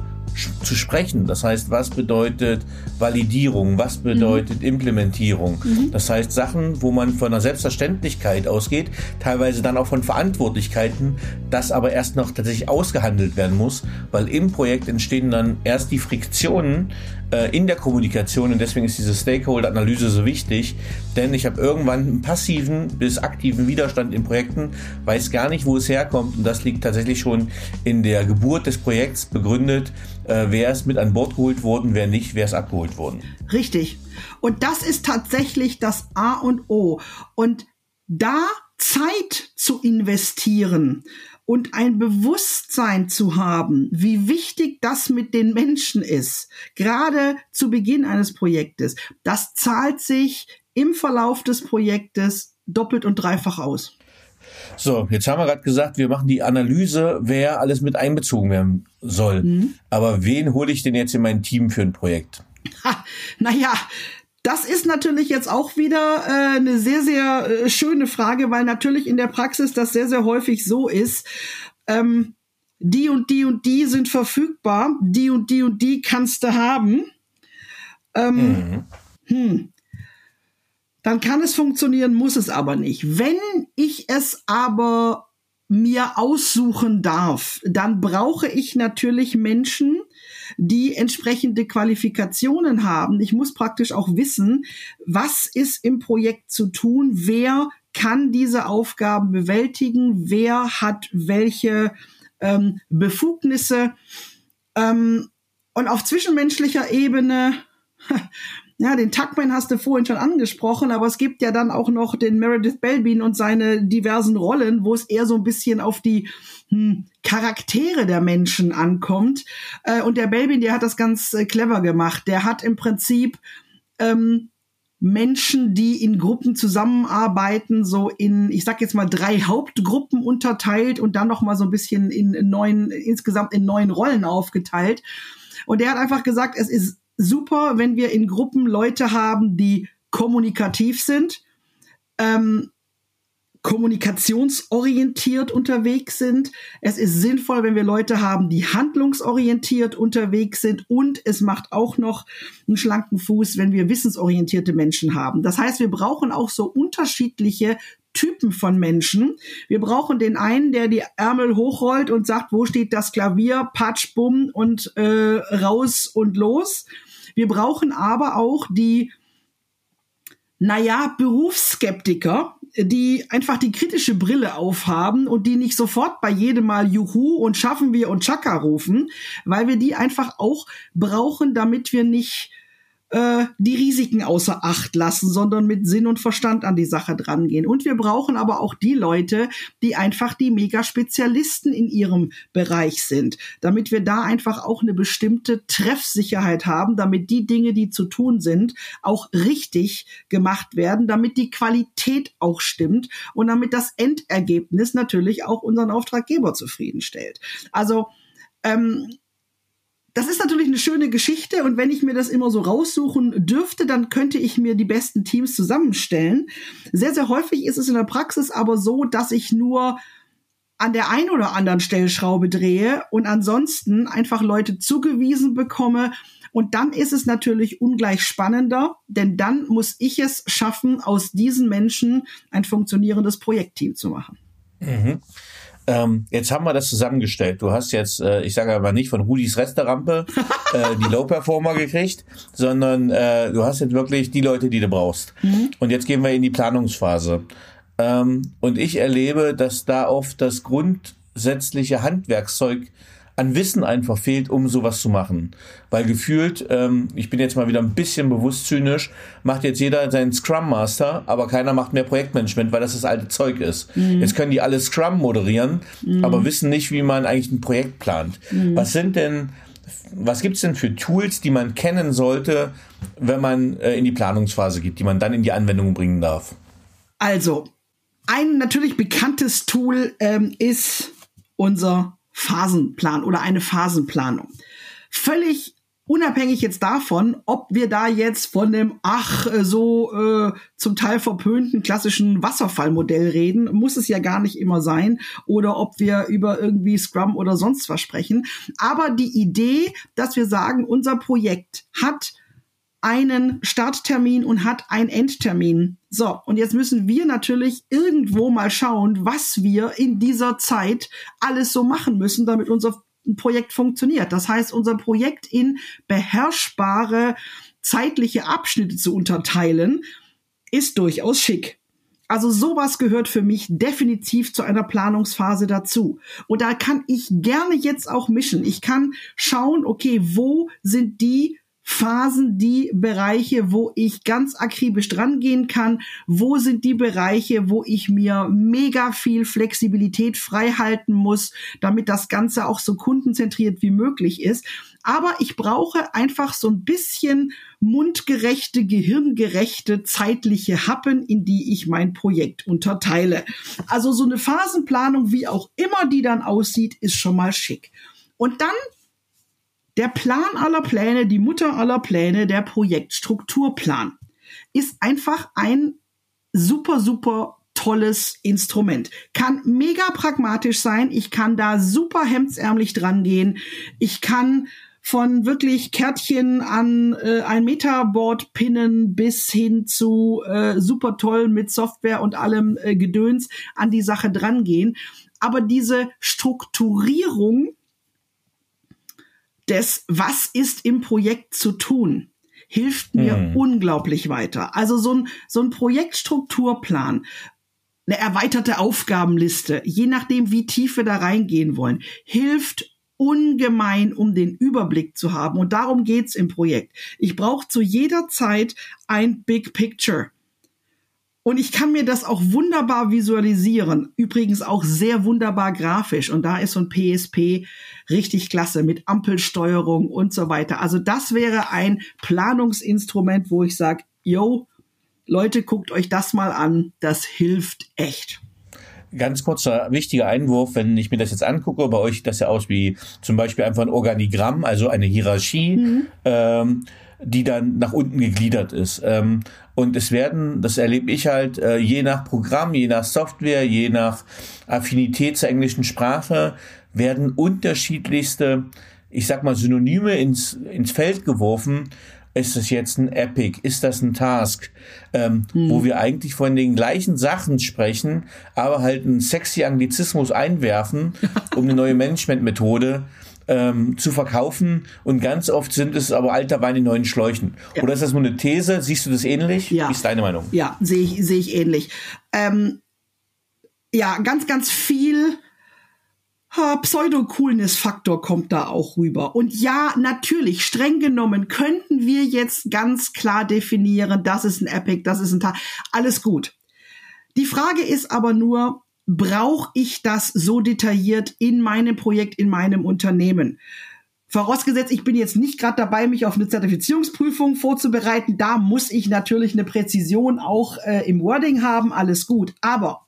zu sprechen. Das heißt, was bedeutet Validierung, was bedeutet mhm. Implementierung. Mhm. Das heißt, Sachen, wo man von einer Selbstverständlichkeit ausgeht, teilweise dann auch von Verantwortlichkeiten, das aber erst noch tatsächlich ausgehandelt werden muss, weil im Projekt entstehen dann erst die Friktionen, äh, in der Kommunikation und deswegen ist diese Stakeholder-Analyse so wichtig, denn ich habe irgendwann einen passiven bis aktiven Widerstand in Projekten, weiß gar nicht, wo es herkommt und das liegt tatsächlich schon in der Geburt des Projekts begründet, äh, wer ist mit an Bord geholt worden, wer nicht, wer ist abgeholt worden. Richtig. Und das ist tatsächlich das A und O. Und da Zeit zu investieren und ein Bewusstsein zu haben, wie wichtig das mit den Menschen ist, gerade zu Beginn eines Projektes, das zahlt sich im Verlauf des Projektes doppelt und dreifach aus. So, jetzt haben wir gerade gesagt, wir machen die Analyse, wer alles mit einbezogen werden soll. Mhm. Aber wen hole ich denn jetzt in mein Team für ein Projekt? Ha, naja, das ist natürlich jetzt auch wieder äh, eine sehr, sehr äh, schöne Frage, weil natürlich in der Praxis das sehr, sehr häufig so ist. Ähm, die und die und die sind verfügbar, die und die und die kannst du haben. Ähm, mhm. hm, dann kann es funktionieren, muss es aber nicht. Wenn ich es aber mir aussuchen darf, dann brauche ich natürlich Menschen, die entsprechende Qualifikationen haben. Ich muss praktisch auch wissen, was ist im Projekt zu tun, wer kann diese Aufgaben bewältigen, wer hat welche ähm, Befugnisse. Ähm, und auf zwischenmenschlicher Ebene ja, den Tuckman hast du vorhin schon angesprochen, aber es gibt ja dann auch noch den Meredith Belbin und seine diversen Rollen, wo es eher so ein bisschen auf die hm, Charaktere der Menschen ankommt. Äh, und der Belbin, der hat das ganz äh, clever gemacht. Der hat im Prinzip ähm, Menschen, die in Gruppen zusammenarbeiten, so in, ich sag jetzt mal, drei Hauptgruppen unterteilt und dann noch mal so ein bisschen in neun, insgesamt in neun Rollen aufgeteilt. Und er hat einfach gesagt, es ist super, wenn wir in Gruppen Leute haben, die kommunikativ sind, ähm, kommunikationsorientiert unterwegs sind. Es ist sinnvoll, wenn wir Leute haben, die handlungsorientiert unterwegs sind. Und es macht auch noch einen schlanken Fuß, wenn wir wissensorientierte Menschen haben. Das heißt, wir brauchen auch so unterschiedliche Typen von Menschen. Wir brauchen den einen, der die Ärmel hochrollt und sagt, wo steht das Klavier, patsch, bumm und äh, raus und los. Wir brauchen aber auch die, naja, Berufsskeptiker, die einfach die kritische Brille aufhaben und die nicht sofort bei jedem Mal Juhu und schaffen wir und Chaka rufen, weil wir die einfach auch brauchen, damit wir nicht äh, die Risiken außer Acht lassen, sondern mit Sinn und Verstand an die Sache drangehen. Und wir brauchen aber auch die Leute, die einfach die Mega-Spezialisten in ihrem Bereich sind, damit wir da einfach auch eine bestimmte Treffsicherheit haben, damit die Dinge, die zu tun sind, auch richtig gemacht werden, damit die Qualität auch stimmt und damit das Endergebnis natürlich auch unseren Auftraggeber zufriedenstellt. Also ähm, das ist natürlich eine schöne Geschichte und wenn ich mir das immer so raussuchen dürfte, dann könnte ich mir die besten Teams zusammenstellen. Sehr, sehr häufig ist es in der Praxis aber so, dass ich nur an der einen oder anderen Stellschraube drehe und ansonsten einfach Leute zugewiesen bekomme. Und dann ist es natürlich ungleich spannender, denn dann muss ich es schaffen, aus diesen Menschen ein funktionierendes Projektteam zu machen. Mhm. Ähm, jetzt haben wir das zusammengestellt. Du hast jetzt, äh, ich sage aber nicht von Rudis Resterampe äh, die Low-Performer gekriegt, sondern äh, du hast jetzt wirklich die Leute, die du brauchst. Mhm. Und jetzt gehen wir in die Planungsphase. Ähm, und ich erlebe, dass da oft das grundsätzliche Handwerkszeug an Wissen einfach fehlt, um sowas zu machen. Weil gefühlt, ähm, ich bin jetzt mal wieder ein bisschen bewusst zynisch, macht jetzt jeder seinen Scrum Master, aber keiner macht mehr Projektmanagement, weil das das alte Zeug ist. Mhm. Jetzt können die alle Scrum moderieren, mhm. aber wissen nicht, wie man eigentlich ein Projekt plant. Mhm. Was sind denn was gibt's denn für Tools, die man kennen sollte, wenn man äh, in die Planungsphase geht, die man dann in die Anwendung bringen darf? Also, ein natürlich bekanntes Tool ähm, ist unser Phasenplan oder eine Phasenplanung. Völlig unabhängig jetzt davon, ob wir da jetzt von dem ach äh, so äh, zum Teil verpönten klassischen Wasserfallmodell reden, muss es ja gar nicht immer sein, oder ob wir über irgendwie Scrum oder sonst was sprechen. Aber die Idee, dass wir sagen, unser Projekt hat einen Starttermin und hat einen Endtermin. So, und jetzt müssen wir natürlich irgendwo mal schauen, was wir in dieser Zeit alles so machen müssen, damit unser Projekt funktioniert. Das heißt, unser Projekt in beherrschbare zeitliche Abschnitte zu unterteilen, ist durchaus schick. Also sowas gehört für mich definitiv zu einer Planungsphase dazu. Und da kann ich gerne jetzt auch mischen. Ich kann schauen, okay, wo sind die Phasen die Bereiche, wo ich ganz akribisch dran gehen kann? Wo sind die Bereiche, wo ich mir mega viel Flexibilität frei halten muss, damit das Ganze auch so kundenzentriert wie möglich ist? Aber ich brauche einfach so ein bisschen mundgerechte, gehirngerechte zeitliche Happen, in die ich mein Projekt unterteile. Also so eine Phasenplanung, wie auch immer die dann aussieht, ist schon mal schick. Und dann der Plan aller Pläne, die Mutter aller Pläne, der Projektstrukturplan, ist einfach ein super, super tolles Instrument. Kann mega pragmatisch sein. Ich kann da super hemdsärmlich dran gehen. Ich kann von wirklich Kärtchen an äh, ein Metaboard pinnen bis hin zu äh, super toll mit Software und allem äh, Gedöns an die Sache drangehen. Aber diese Strukturierung des, was ist im Projekt zu tun, hilft mir hm. unglaublich weiter. Also so ein, so ein Projektstrukturplan, eine erweiterte Aufgabenliste, je nachdem, wie tief wir da reingehen wollen, hilft ungemein, um den Überblick zu haben. Und darum geht's im Projekt. Ich brauche zu jeder Zeit ein Big Picture. Und ich kann mir das auch wunderbar visualisieren. Übrigens auch sehr wunderbar grafisch. Und da ist so ein PSP richtig klasse mit Ampelsteuerung und so weiter. Also das wäre ein Planungsinstrument, wo ich sage, yo, Leute, guckt euch das mal an. Das hilft echt. Ganz kurzer wichtiger Einwurf, wenn ich mir das jetzt angucke, bei euch sieht das ja aus wie zum Beispiel einfach ein Organigramm, also eine Hierarchie. Mhm. Ähm, die dann nach unten gegliedert ist. Ähm, und es werden, das erlebe ich halt, äh, je nach Programm, je nach Software, je nach Affinität zur englischen Sprache, werden unterschiedlichste, ich sag mal, Synonyme ins, ins Feld geworfen. Ist das jetzt ein Epic? Ist das ein Task? Ähm, hm. Wo wir eigentlich von den gleichen Sachen sprechen, aber halt einen sexy Anglizismus einwerfen, um eine neue Managementmethode ähm, zu verkaufen. Und ganz oft sind es aber alter Wein in neuen Schläuchen. Ja. Oder ist das nur eine These? Siehst du das ähnlich? Ja. Wie ist deine Meinung? Ja, sehe ich, sehe ich ähnlich. Ähm, ja, ganz, ganz viel Pseudo-Coolness-Faktor kommt da auch rüber. Und ja, natürlich, streng genommen könnten wir jetzt ganz klar definieren, das ist ein Epic, das ist ein Tag. Alles gut. Die Frage ist aber nur, brauche ich das so detailliert in meinem Projekt, in meinem Unternehmen? Vorausgesetzt, ich bin jetzt nicht gerade dabei, mich auf eine Zertifizierungsprüfung vorzubereiten. Da muss ich natürlich eine Präzision auch äh, im Wording haben, alles gut. Aber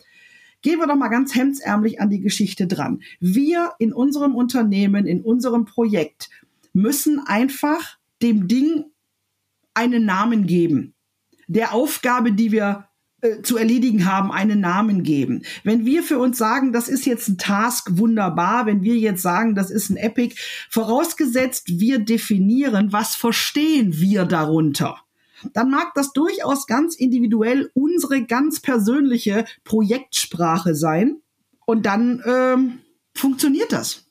gehen wir doch mal ganz hemdsärmlich an die Geschichte dran. Wir in unserem Unternehmen, in unserem Projekt müssen einfach dem Ding einen Namen geben. Der Aufgabe, die wir äh, zu erledigen haben, einen Namen geben. Wenn wir für uns sagen, das ist jetzt ein Task, wunderbar. Wenn wir jetzt sagen, das ist ein Epic, vorausgesetzt, wir definieren, was verstehen wir darunter dann mag das durchaus ganz individuell unsere ganz persönliche Projektsprache sein. Und dann ähm, funktioniert das.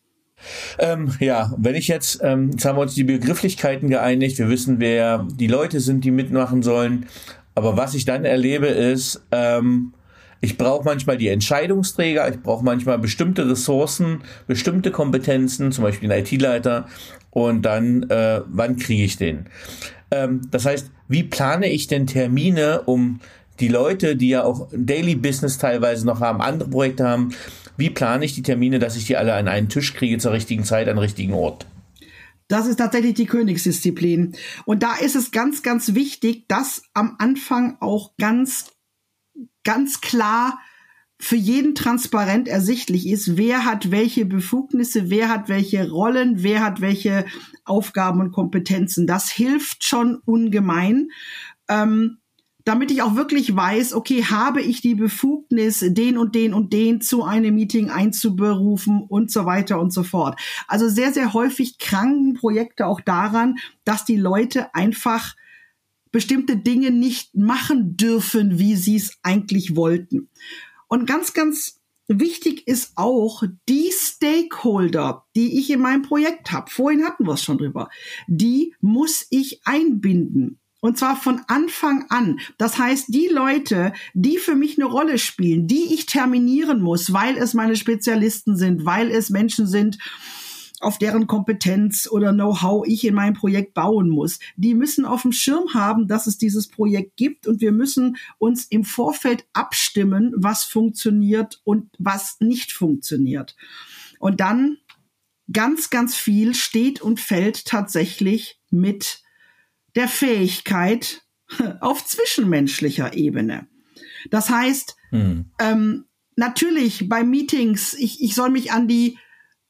Ähm, ja, wenn ich jetzt, ähm, jetzt haben wir uns die Begrifflichkeiten geeinigt, wir wissen, wer die Leute sind, die mitmachen sollen. Aber was ich dann erlebe, ist, ähm, ich brauche manchmal die Entscheidungsträger, ich brauche manchmal bestimmte Ressourcen, bestimmte Kompetenzen, zum Beispiel einen IT-Leiter. Und dann, äh, wann kriege ich den? Ähm, das heißt, wie plane ich denn Termine, um die Leute, die ja auch Daily Business teilweise noch haben, andere Projekte haben, wie plane ich die Termine, dass ich die alle an einen Tisch kriege zur richtigen Zeit, an richtigen Ort? Das ist tatsächlich die Königsdisziplin. Und da ist es ganz, ganz wichtig, dass am Anfang auch ganz, ganz klar für jeden transparent ersichtlich ist, wer hat welche Befugnisse, wer hat welche Rollen, wer hat welche Aufgaben und Kompetenzen. Das hilft schon ungemein. Ähm, damit ich auch wirklich weiß, okay, habe ich die Befugnis, den und den und den zu einem Meeting einzuberufen und so weiter und so fort. Also sehr, sehr häufig kranken Projekte auch daran, dass die Leute einfach bestimmte Dinge nicht machen dürfen, wie sie es eigentlich wollten. Und ganz, ganz wichtig ist auch die Stakeholder, die ich in meinem Projekt habe. Vorhin hatten wir es schon drüber. Die muss ich einbinden. Und zwar von Anfang an. Das heißt, die Leute, die für mich eine Rolle spielen, die ich terminieren muss, weil es meine Spezialisten sind, weil es Menschen sind, auf deren Kompetenz oder Know-how ich in meinem Projekt bauen muss. Die müssen auf dem Schirm haben, dass es dieses Projekt gibt und wir müssen uns im Vorfeld abstimmen, was funktioniert und was nicht funktioniert. Und dann ganz, ganz viel steht und fällt tatsächlich mit der Fähigkeit auf zwischenmenschlicher Ebene. Das heißt, hm. ähm, natürlich bei Meetings, ich, ich soll mich an die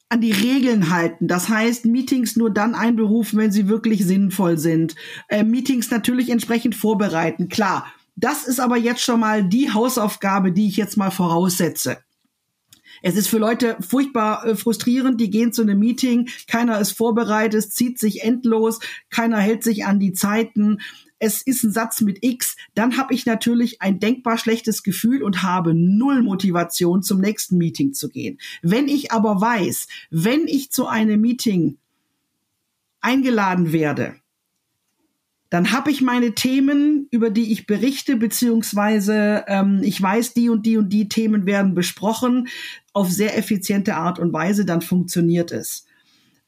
an die Regeln halten. Das heißt, Meetings nur dann einberufen, wenn sie wirklich sinnvoll sind. Äh, Meetings natürlich entsprechend vorbereiten. Klar, das ist aber jetzt schon mal die Hausaufgabe, die ich jetzt mal voraussetze. Es ist für Leute furchtbar äh, frustrierend, die gehen zu einem Meeting, keiner ist vorbereitet, es zieht sich endlos, keiner hält sich an die Zeiten, es ist ein Satz mit X, dann habe ich natürlich ein denkbar schlechtes Gefühl und habe null Motivation, zum nächsten Meeting zu gehen. Wenn ich aber weiß, wenn ich zu einem Meeting eingeladen werde, dann habe ich meine Themen, über die ich berichte, beziehungsweise ähm, ich weiß, die und die und die Themen werden besprochen auf sehr effiziente Art und Weise, dann funktioniert es.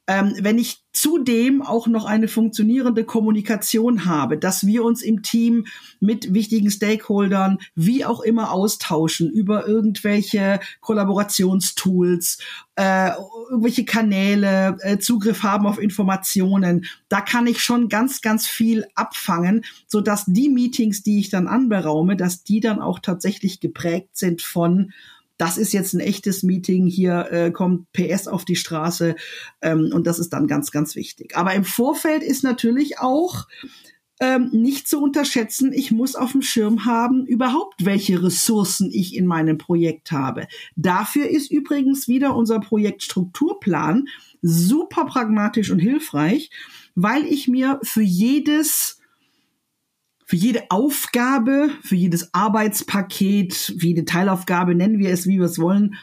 Ähm, wenn ich zudem auch noch eine funktionierende Kommunikation habe, dass wir uns im Team mit wichtigen Stakeholdern wie auch immer austauschen über irgendwelche Kollaborationstools, äh, irgendwelche Kanäle, äh, Zugriff haben auf Informationen, da kann ich schon ganz, ganz viel abfangen, so dass die Meetings, die ich dann anberaume, dass die dann auch tatsächlich geprägt sind von das ist jetzt ein echtes Meeting, hier äh, kommt PS auf die Straße ähm, und das ist dann ganz, ganz wichtig. Aber im Vorfeld ist natürlich auch ähm, nicht zu unterschätzen, ich muss auf dem Schirm haben, überhaupt welche Ressourcen ich in meinem Projekt habe. Dafür ist übrigens wieder unser Projektstrukturplan super pragmatisch und hilfreich, weil ich mir für jedes für jede Aufgabe, für jedes Arbeitspaket, für jede Teilaufgabe, nennen wir es, wie wir es wollen,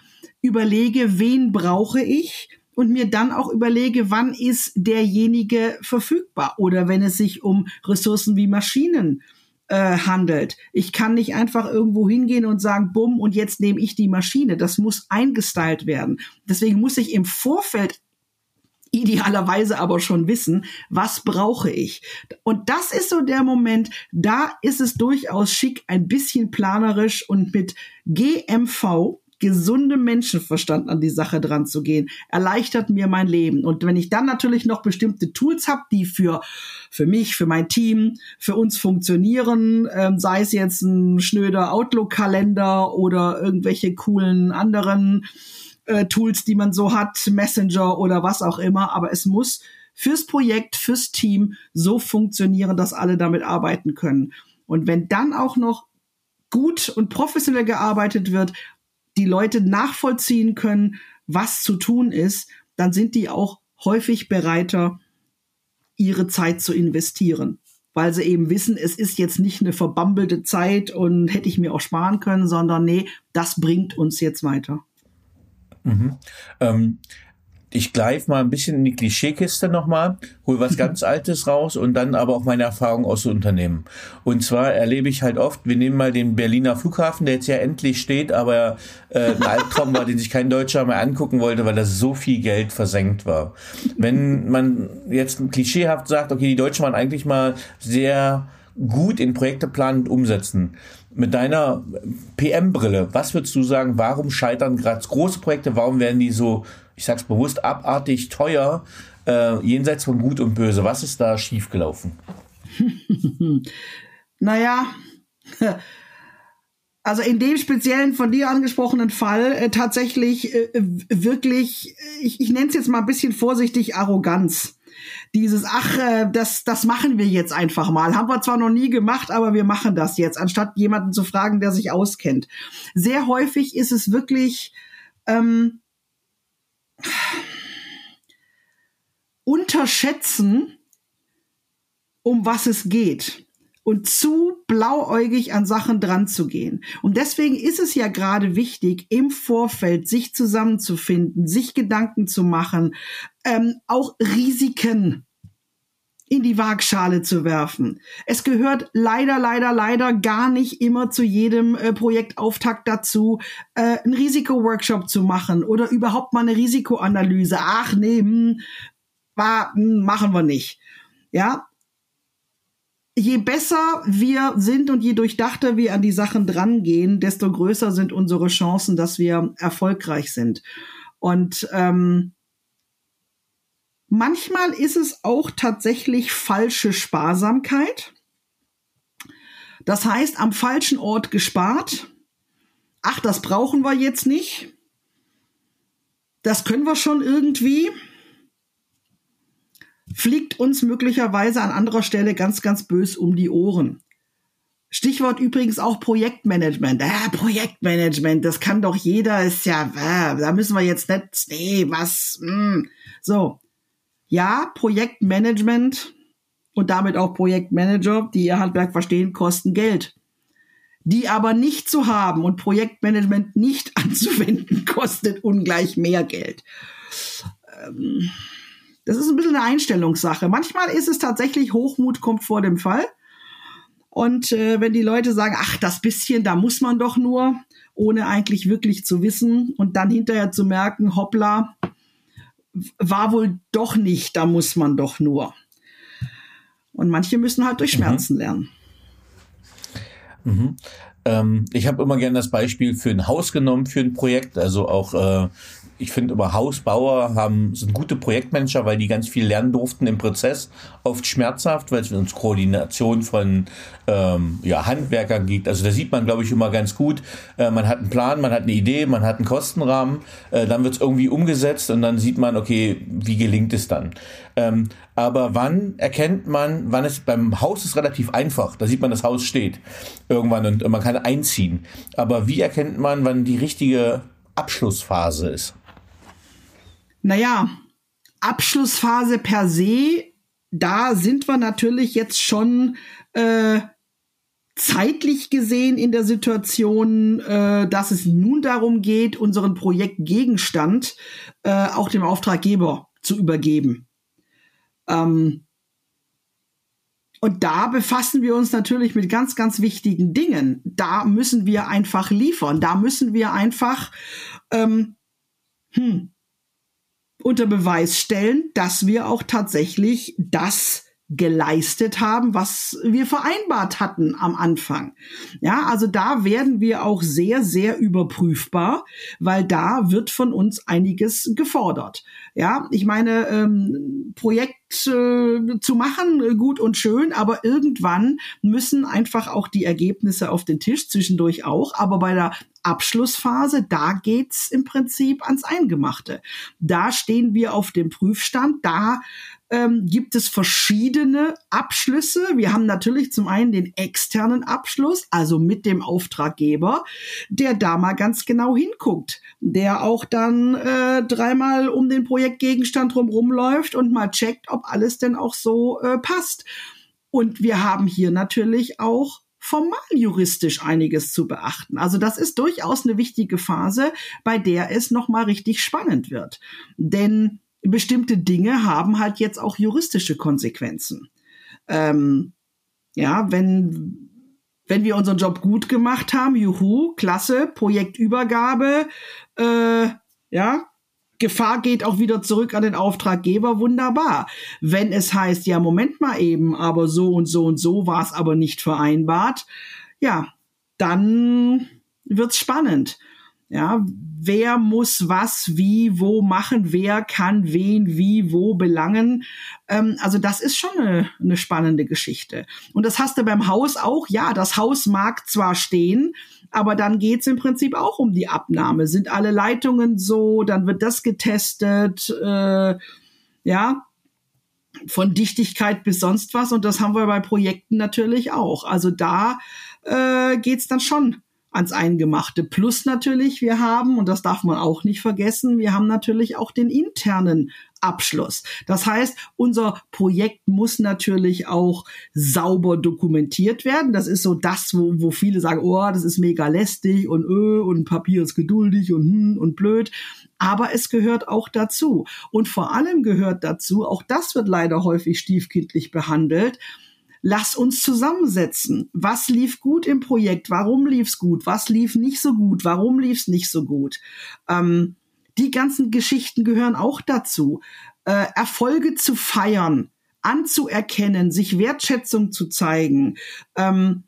überlege, wen brauche ich und mir dann auch überlege, wann ist derjenige verfügbar oder wenn es sich um Ressourcen wie Maschinen äh, handelt. Ich kann nicht einfach irgendwo hingehen und sagen, bumm, und jetzt nehme ich die Maschine. Das muss eingestylt werden. Deswegen muss ich im Vorfeld idealerweise aber schon wissen, was brauche ich. Und das ist so der Moment, da ist es durchaus schick, ein bisschen planerisch und mit GMV, gesundem Menschenverstand an die Sache dran zu gehen, erleichtert mir mein Leben. Und wenn ich dann natürlich noch bestimmte Tools habe, die für, für mich, für mein Team, für uns funktionieren, ähm, sei es jetzt ein schnöder Outlook-Kalender oder irgendwelche coolen anderen äh, Tools, die man so hat, Messenger oder was auch immer, aber es muss fürs Projekt, fürs Team so funktionieren, dass alle damit arbeiten können. Und wenn dann auch noch gut und professionell gearbeitet wird, die Leute nachvollziehen können, was zu tun ist, dann sind die auch häufig bereiter, ihre Zeit zu investieren, weil sie eben wissen, es ist jetzt nicht eine verbambelte Zeit und hätte ich mir auch sparen können, sondern nee, das bringt uns jetzt weiter. Mhm. Ähm, ich greife mal ein bisschen in die Klischeekiste nochmal, hol was ganz Altes raus und dann aber auch meine Erfahrung aus Unternehmen. Und zwar erlebe ich halt oft, wir nehmen mal den Berliner Flughafen, der jetzt ja endlich steht, aber äh, ein Albtraum war, den sich kein Deutscher mehr angucken wollte, weil da so viel Geld versenkt war. Wenn man jetzt klischeehaft sagt, okay, die Deutschen waren eigentlich mal sehr gut in Projekte planen und umsetzen. Mit deiner PM-Brille, was würdest du sagen, warum scheitern gerade große Projekte, warum werden die so, ich sag's bewusst, abartig teuer, äh, jenseits von Gut und Böse? Was ist da schiefgelaufen? naja, also in dem speziellen von dir angesprochenen Fall äh, tatsächlich äh, wirklich, ich, ich nenne es jetzt mal ein bisschen vorsichtig, Arroganz dieses, ach, äh, das, das machen wir jetzt einfach mal. Haben wir zwar noch nie gemacht, aber wir machen das jetzt, anstatt jemanden zu fragen, der sich auskennt. Sehr häufig ist es wirklich ähm, unterschätzen, um was es geht und zu blauäugig an Sachen dran zu gehen. Und deswegen ist es ja gerade wichtig, im Vorfeld sich zusammenzufinden, sich Gedanken zu machen, ähm, auch Risiken in die Waagschale zu werfen. Es gehört leider, leider, leider gar nicht immer zu jedem äh, Projektauftakt dazu, äh, einen Risikoworkshop zu machen oder überhaupt mal eine Risikoanalyse. Ach nee, hm, war, hm, machen wir nicht. Ja, je besser wir sind und je durchdachter wir an die Sachen drangehen, desto größer sind unsere Chancen, dass wir erfolgreich sind. Und ähm, Manchmal ist es auch tatsächlich falsche Sparsamkeit. Das heißt, am falschen Ort gespart. Ach, das brauchen wir jetzt nicht. Das können wir schon irgendwie. Fliegt uns möglicherweise an anderer Stelle ganz, ganz bös um die Ohren. Stichwort übrigens auch Projektmanagement. Äh, Projektmanagement, das kann doch jeder, ist ja, äh, da müssen wir jetzt nicht, nee, was, mh. Hm. so ja, Projektmanagement und damit auch Projektmanager, die ihr Handwerk verstehen, kosten Geld. Die aber nicht zu haben und Projektmanagement nicht anzuwenden, kostet ungleich mehr Geld. Ähm, das ist ein bisschen eine Einstellungssache. Manchmal ist es tatsächlich, Hochmut kommt vor dem Fall. Und äh, wenn die Leute sagen, ach, das bisschen, da muss man doch nur, ohne eigentlich wirklich zu wissen und dann hinterher zu merken, hoppla, war wohl doch nicht, da muss man doch nur. Und manche müssen halt durch mhm. Schmerzen mhm. lernen. Mhm. Ähm, ich habe immer gerne das Beispiel für ein Haus genommen, für ein Projekt. Also auch äh, ich finde immer Hausbauer haben, sind gute Projektmanager, weil die ganz viel lernen durften im Prozess. Oft schmerzhaft, weil es uns Koordination von ähm, ja, Handwerkern gibt. Also da sieht man, glaube ich, immer ganz gut. Äh, man hat einen Plan, man hat eine Idee, man hat einen Kostenrahmen, äh, dann wird es irgendwie umgesetzt und dann sieht man, okay, wie gelingt es dann. Ähm, aber wann erkennt man, wann es beim Haus ist relativ einfach. Da sieht man, das Haus steht irgendwann und man kann einziehen. Aber wie erkennt man, wann die richtige Abschlussphase ist? Naja, Abschlussphase per se, da sind wir natürlich jetzt schon äh, zeitlich gesehen in der Situation, äh, dass es nun darum geht, unseren Projektgegenstand äh, auch dem Auftraggeber zu übergeben. Ähm, und da befassen wir uns natürlich mit ganz, ganz wichtigen Dingen. Da müssen wir einfach liefern. Da müssen wir einfach ähm, hm, unter Beweis stellen, dass wir auch tatsächlich das geleistet haben, was wir vereinbart hatten am Anfang. Ja, also da werden wir auch sehr, sehr überprüfbar, weil da wird von uns einiges gefordert. Ja, ich meine, ähm, Projekt äh, zu machen, gut und schön, aber irgendwann müssen einfach auch die Ergebnisse auf den Tisch, zwischendurch auch, aber bei der Abschlussphase, da geht's im Prinzip ans Eingemachte. Da stehen wir auf dem Prüfstand, da ähm, gibt es verschiedene Abschlüsse. Wir haben natürlich zum einen den externen Abschluss, also mit dem Auftraggeber, der da mal ganz genau hinguckt, der auch dann äh, dreimal um den Projektgegenstand rumläuft und mal checkt, ob alles denn auch so äh, passt. Und wir haben hier natürlich auch formal juristisch einiges zu beachten. Also das ist durchaus eine wichtige Phase, bei der es nochmal richtig spannend wird. Denn bestimmte Dinge haben halt jetzt auch juristische Konsequenzen. Ähm, ja, wenn, wenn wir unseren Job gut gemacht haben, juhu, klasse, Projektübergabe, äh, ja, Gefahr geht auch wieder zurück an den Auftraggeber, wunderbar. Wenn es heißt, ja, Moment mal eben, aber so und so und so war es aber nicht vereinbart, ja, dann wird's spannend. Ja, wer muss was, wie, wo machen, wer kann wen, wie, wo belangen. Ähm, also das ist schon eine, eine spannende Geschichte. Und das hast du beim Haus auch. Ja, das Haus mag zwar stehen, aber dann geht's im Prinzip auch um die Abnahme. Sind alle Leitungen so, dann wird das getestet, äh, ja, von Dichtigkeit bis sonst was. Und das haben wir bei Projekten natürlich auch. Also da äh, geht's dann schon ans Eingemachte. Plus natürlich, wir haben, und das darf man auch nicht vergessen, wir haben natürlich auch den internen Abschluss. Das heißt, unser Projekt muss natürlich auch sauber dokumentiert werden. Das ist so das, wo, wo viele sagen, oh, das ist mega lästig und öh, und Papier ist geduldig und hm, und blöd. Aber es gehört auch dazu. Und vor allem gehört dazu, auch das wird leider häufig stiefkindlich behandelt, lass uns zusammensetzen. Was lief gut im Projekt? Warum lief's gut? Was lief nicht so gut? Warum lief's nicht so gut? Ähm, die ganzen Geschichten gehören auch dazu. Äh, Erfolge zu feiern, anzuerkennen, sich Wertschätzung zu zeigen, ähm,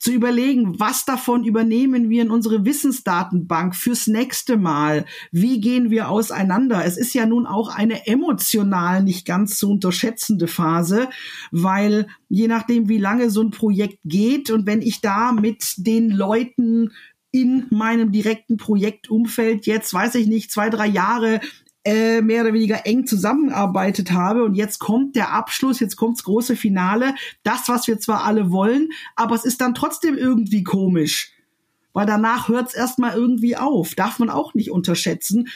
zu überlegen, was davon übernehmen wir in unsere Wissensdatenbank fürs nächste Mal? Wie gehen wir auseinander? Es ist ja nun auch eine emotional nicht ganz zu unterschätzende Phase, weil je nachdem, wie lange so ein Projekt geht und wenn ich da mit den Leuten in meinem direkten Projektumfeld jetzt, weiß ich nicht, zwei, drei Jahre äh, mehr oder weniger eng zusammenarbeitet habe und jetzt kommt der Abschluss, jetzt kommt's große Finale, das, was wir zwar alle wollen, aber es ist dann trotzdem irgendwie komisch, weil danach hört's erstmal irgendwie auf, darf man auch nicht unterschätzen.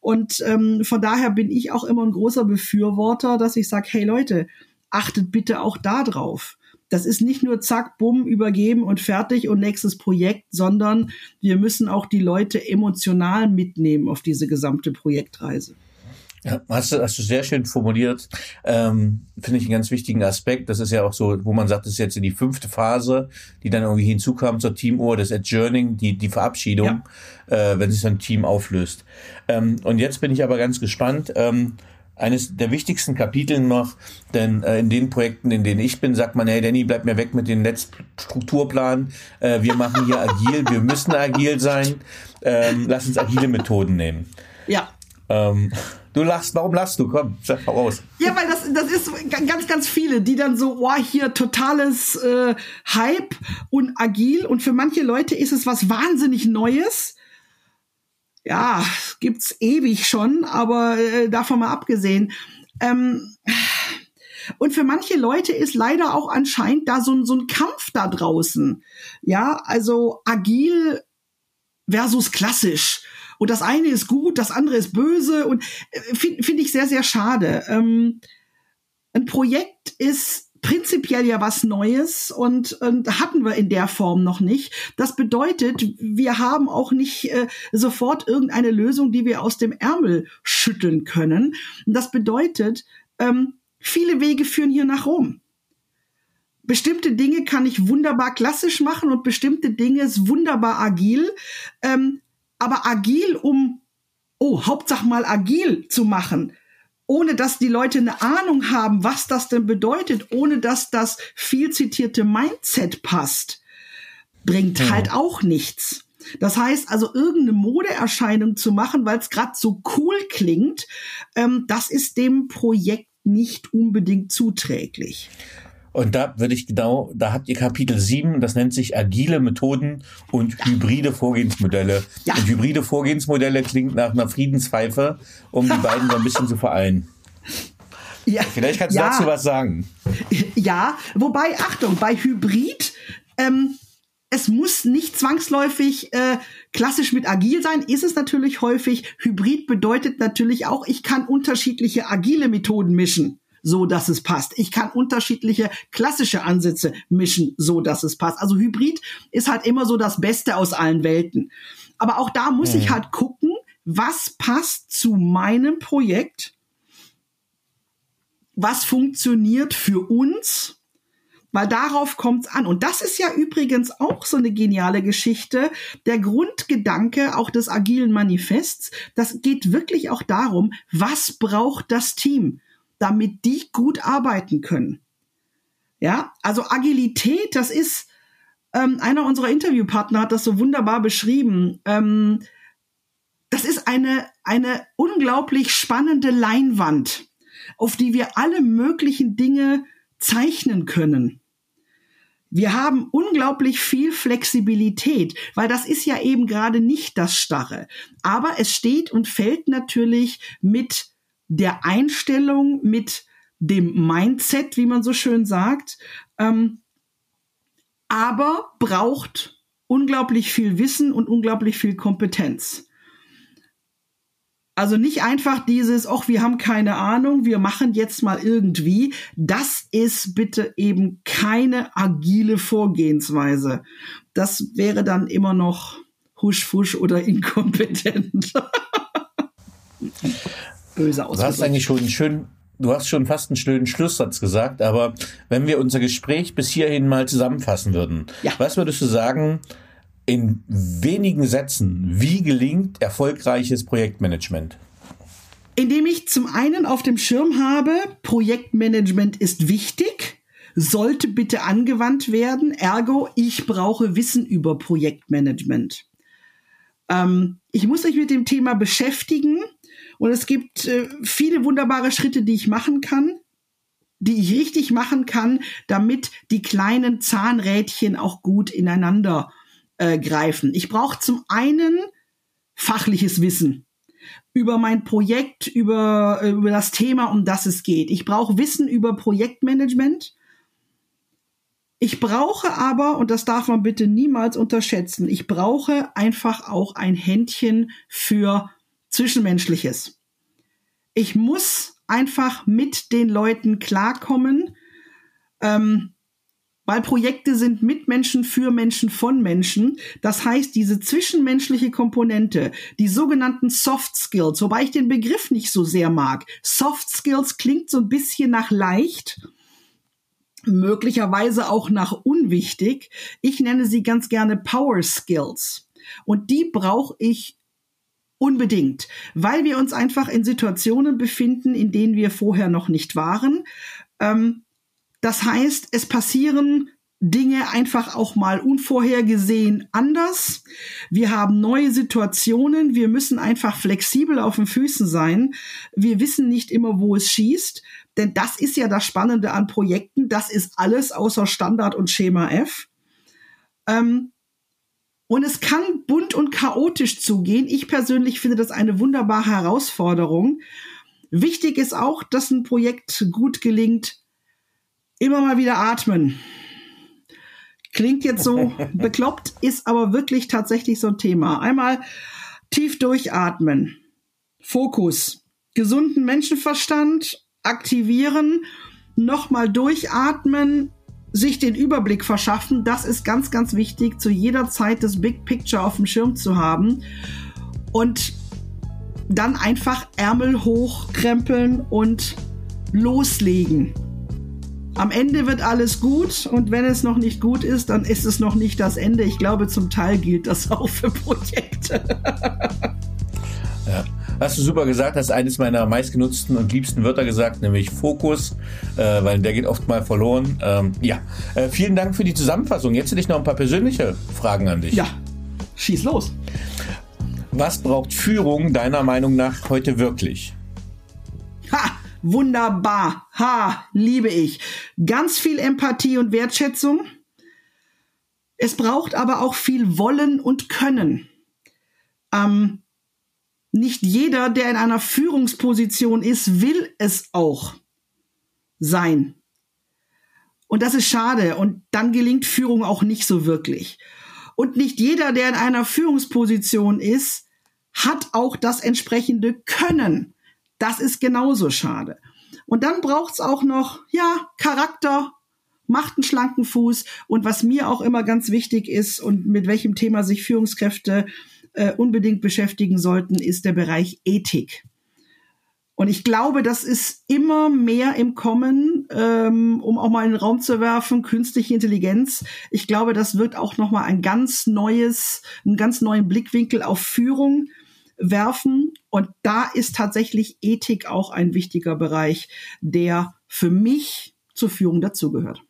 Und ähm, von daher bin ich auch immer ein großer Befürworter, dass ich sage, hey Leute, achtet bitte auch da drauf. Das ist nicht nur zack, bumm, übergeben und fertig und nächstes Projekt, sondern wir müssen auch die Leute emotional mitnehmen auf diese gesamte Projektreise. Ja, hast du, hast du sehr schön formuliert. Ähm, Finde ich einen ganz wichtigen Aspekt. Das ist ja auch so, wo man sagt, das ist jetzt in die fünfte Phase, die dann irgendwie hinzukam zur Teamuhr, das Adjourning, die, die Verabschiedung, ja. äh, wenn sich so ein Team auflöst. Ähm, und jetzt bin ich aber ganz gespannt. Ähm, eines der wichtigsten Kapitel noch, denn äh, in den Projekten, in denen ich bin, sagt man, hey Danny, bleib mir weg mit dem Netzstrukturplan. Äh, wir machen hier agil, wir müssen agil sein. Ähm, lass uns agile Methoden nehmen. Ja. Ähm, Du lachst, warum lachst du? Komm, sag voraus. Ja, weil das, das ist ganz, ganz viele, die dann so, oh, hier totales äh, Hype und agil. Und für manche Leute ist es was wahnsinnig Neues. Ja, gibt's ewig schon, aber äh, davon mal abgesehen. Ähm, und für manche Leute ist leider auch anscheinend da so, so ein Kampf da draußen. Ja, also agil versus klassisch und das eine ist gut, das andere ist böse und äh, finde find ich sehr, sehr schade. Ähm, ein Projekt ist prinzipiell ja was Neues und, und hatten wir in der Form noch nicht. Das bedeutet, wir haben auch nicht äh, sofort irgendeine Lösung, die wir aus dem Ärmel schütteln können. Das bedeutet, ähm, viele Wege führen hier nach Rom. Bestimmte Dinge kann ich wunderbar klassisch machen und bestimmte Dinge ist wunderbar agil. Ähm, aber agil, um, oh, Hauptsache mal agil zu machen, ohne dass die Leute eine Ahnung haben, was das denn bedeutet, ohne dass das viel zitierte Mindset passt, bringt ja. halt auch nichts. Das heißt also, irgendeine Modeerscheinung zu machen, weil es gerade so cool klingt, ähm, das ist dem Projekt nicht unbedingt zuträglich. Und da würde ich genau, da habt ihr Kapitel 7, das nennt sich agile Methoden und ja. hybride Vorgehensmodelle. Ja. Und hybride Vorgehensmodelle klingt nach einer Friedenspfeife, um die beiden so ein bisschen zu vereinen. Ja. Vielleicht kannst du ja. dazu was sagen. Ja, wobei, Achtung, bei Hybrid, ähm, es muss nicht zwangsläufig äh, klassisch mit agil sein, ist es natürlich häufig. Hybrid bedeutet natürlich auch, ich kann unterschiedliche agile Methoden mischen so dass es passt. Ich kann unterschiedliche klassische Ansätze mischen, so dass es passt. Also Hybrid ist halt immer so das Beste aus allen Welten. Aber auch da muss mhm. ich halt gucken, was passt zu meinem Projekt, was funktioniert für uns, weil darauf kommt's an. Und das ist ja übrigens auch so eine geniale Geschichte. Der Grundgedanke auch des agilen Manifests, das geht wirklich auch darum, was braucht das Team? Damit die gut arbeiten können. Ja, also Agilität, das ist, ähm, einer unserer Interviewpartner hat das so wunderbar beschrieben. Ähm, das ist eine, eine unglaublich spannende Leinwand, auf die wir alle möglichen Dinge zeichnen können. Wir haben unglaublich viel Flexibilität, weil das ist ja eben gerade nicht das Starre. Aber es steht und fällt natürlich mit der Einstellung, mit dem Mindset, wie man so schön sagt, ähm, aber braucht unglaublich viel Wissen und unglaublich viel Kompetenz. Also nicht einfach dieses, ach, wir haben keine Ahnung, wir machen jetzt mal irgendwie. Das ist bitte eben keine agile Vorgehensweise. Das wäre dann immer noch husch-fusch oder inkompetent. böse ausgedrückt. Du hast eigentlich schon einen schönen, du hast schon fast einen schönen Schlusssatz gesagt, aber wenn wir unser Gespräch bis hierhin mal zusammenfassen würden, ja. was würdest du sagen, in wenigen Sätzen, wie gelingt erfolgreiches Projektmanagement? Indem ich zum einen auf dem Schirm habe, Projektmanagement ist wichtig, sollte bitte angewandt werden, ergo, ich brauche Wissen über Projektmanagement. Ähm, ich muss mich mit dem Thema beschäftigen und es gibt äh, viele wunderbare Schritte, die ich machen kann, die ich richtig machen kann, damit die kleinen Zahnrädchen auch gut ineinander äh, greifen. Ich brauche zum einen fachliches Wissen über mein Projekt, über, äh, über das Thema, um das es geht. Ich brauche Wissen über Projektmanagement. Ich brauche aber, und das darf man bitte niemals unterschätzen, ich brauche einfach auch ein Händchen für Zwischenmenschliches. Ich muss einfach mit den Leuten klarkommen, ähm, weil Projekte sind mit Menschen, für Menschen, von Menschen. Das heißt, diese zwischenmenschliche Komponente, die sogenannten Soft Skills, wobei ich den Begriff nicht so sehr mag. Soft Skills klingt so ein bisschen nach leicht möglicherweise auch nach unwichtig. Ich nenne sie ganz gerne Power Skills. Und die brauche ich unbedingt, weil wir uns einfach in Situationen befinden, in denen wir vorher noch nicht waren. Ähm, das heißt, es passieren Dinge einfach auch mal unvorhergesehen anders. Wir haben neue Situationen. Wir müssen einfach flexibel auf den Füßen sein. Wir wissen nicht immer, wo es schießt. Denn das ist ja das Spannende an Projekten. Das ist alles außer Standard und Schema F. Ähm, und es kann bunt und chaotisch zugehen. Ich persönlich finde das eine wunderbare Herausforderung. Wichtig ist auch, dass ein Projekt gut gelingt, immer mal wieder atmen. Klingt jetzt so bekloppt, ist aber wirklich tatsächlich so ein Thema. Einmal tief durchatmen, Fokus, gesunden Menschenverstand aktivieren, nochmal durchatmen, sich den Überblick verschaffen. Das ist ganz, ganz wichtig, zu jeder Zeit das Big Picture auf dem Schirm zu haben. Und dann einfach Ärmel hochkrempeln und loslegen. Am Ende wird alles gut und wenn es noch nicht gut ist, dann ist es noch nicht das Ende. Ich glaube, zum Teil gilt das auch für Projekte. ja. Hast du super gesagt, hast eines meiner meistgenutzten und liebsten Wörter gesagt, nämlich Fokus, äh, weil der geht oft mal verloren. Ähm, ja, äh, vielen Dank für die Zusammenfassung. Jetzt hätte ich noch ein paar persönliche Fragen an dich. Ja, schieß los. Was braucht Führung deiner Meinung nach heute wirklich? Ha! Wunderbar. Ha, liebe ich. Ganz viel Empathie und Wertschätzung. Es braucht aber auch viel Wollen und Können. Ähm, nicht jeder, der in einer Führungsposition ist, will es auch sein. Und das ist schade. Und dann gelingt Führung auch nicht so wirklich. Und nicht jeder, der in einer Führungsposition ist, hat auch das entsprechende Können. Das ist genauso schade. Und dann braucht's auch noch, ja, Charakter, macht einen schlanken Fuß. Und was mir auch immer ganz wichtig ist und mit welchem Thema sich Führungskräfte äh, unbedingt beschäftigen sollten, ist der Bereich Ethik. Und ich glaube, das ist immer mehr im Kommen, ähm, um auch mal in den Raum zu werfen, künstliche Intelligenz. Ich glaube, das wird auch noch mal ein ganz neues, einen ganz neuen Blickwinkel auf Führung werfen. Und da ist tatsächlich Ethik auch ein wichtiger Bereich, der für mich zur Führung dazugehört.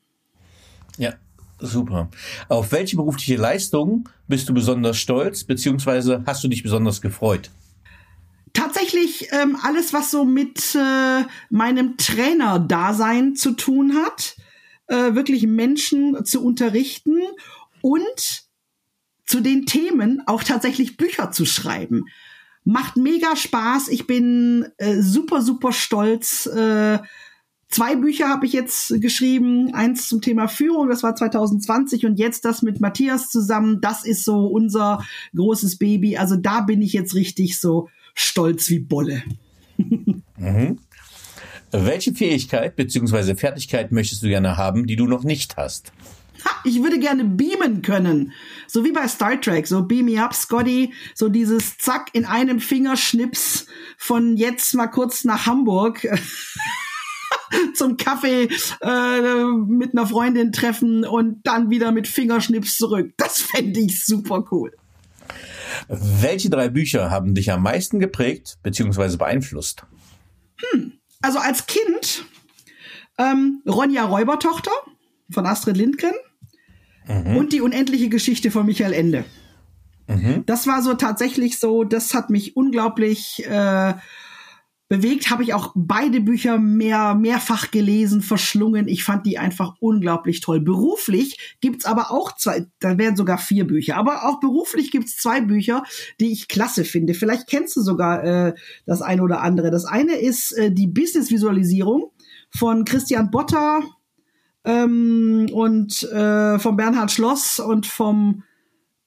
Ja, super. Auf welche berufliche Leistung bist du besonders stolz, beziehungsweise hast du dich besonders gefreut? Tatsächlich ähm, alles, was so mit äh, meinem Trainer-Dasein zu tun hat, äh, wirklich Menschen zu unterrichten und zu den Themen auch tatsächlich Bücher zu schreiben. Macht mega Spaß. Ich bin äh, super, super stolz. Äh, zwei Bücher habe ich jetzt geschrieben. Eins zum Thema Führung, das war 2020 und jetzt das mit Matthias zusammen. Das ist so unser großes Baby. Also da bin ich jetzt richtig so stolz wie Bolle. mhm. Welche Fähigkeit bzw. Fertigkeit möchtest du gerne haben, die du noch nicht hast? Ha, ich würde gerne beamen können. So wie bei Star Trek, so beam me up, Scotty. So dieses Zack in einem Fingerschnips von jetzt mal kurz nach Hamburg. zum Kaffee äh, mit einer Freundin treffen und dann wieder mit Fingerschnips zurück. Das fände ich super cool. Welche drei Bücher haben dich am meisten geprägt bzw. beeinflusst? Hm, also als Kind ähm, Ronja Räubertochter von Astrid Lindgren mhm. und die unendliche Geschichte von Michael Ende. Mhm. Das war so tatsächlich so, das hat mich unglaublich äh, bewegt. Habe ich auch beide Bücher mehr, mehrfach gelesen, verschlungen. Ich fand die einfach unglaublich toll. Beruflich gibt's aber auch zwei, da werden sogar vier Bücher, aber auch beruflich gibt's zwei Bücher, die ich klasse finde. Vielleicht kennst du sogar äh, das eine oder andere. Das eine ist äh, die Business-Visualisierung von Christian Botter ähm, und äh, vom Bernhard Schloss und vom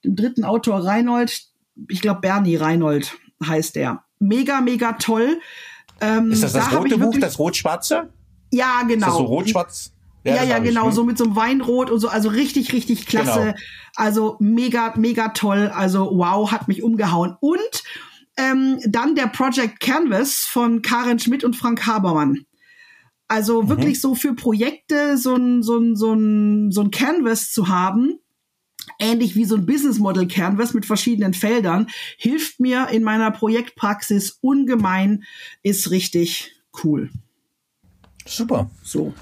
dem dritten Autor Reinhold, ich glaube Bernie Reinhold heißt er. Mega, mega toll. Ähm, ist das das da rote Buch, das rot-schwarze? Ja, genau. Ist das so rot-schwarz? Ja, ja, ja genau, ich, hm? so mit so einem Weinrot und so, also richtig, richtig klasse. Genau. Also mega, mega toll. Also wow, hat mich umgehauen. Und ähm, dann der Project Canvas von Karen Schmidt und Frank Habermann. Also mhm. wirklich so für Projekte so ein, so ein, so ein, so ein Canvas zu haben, ähnlich wie so ein Business Model Canvas mit verschiedenen Feldern, hilft mir in meiner Projektpraxis ungemein, ist richtig cool. Super. So.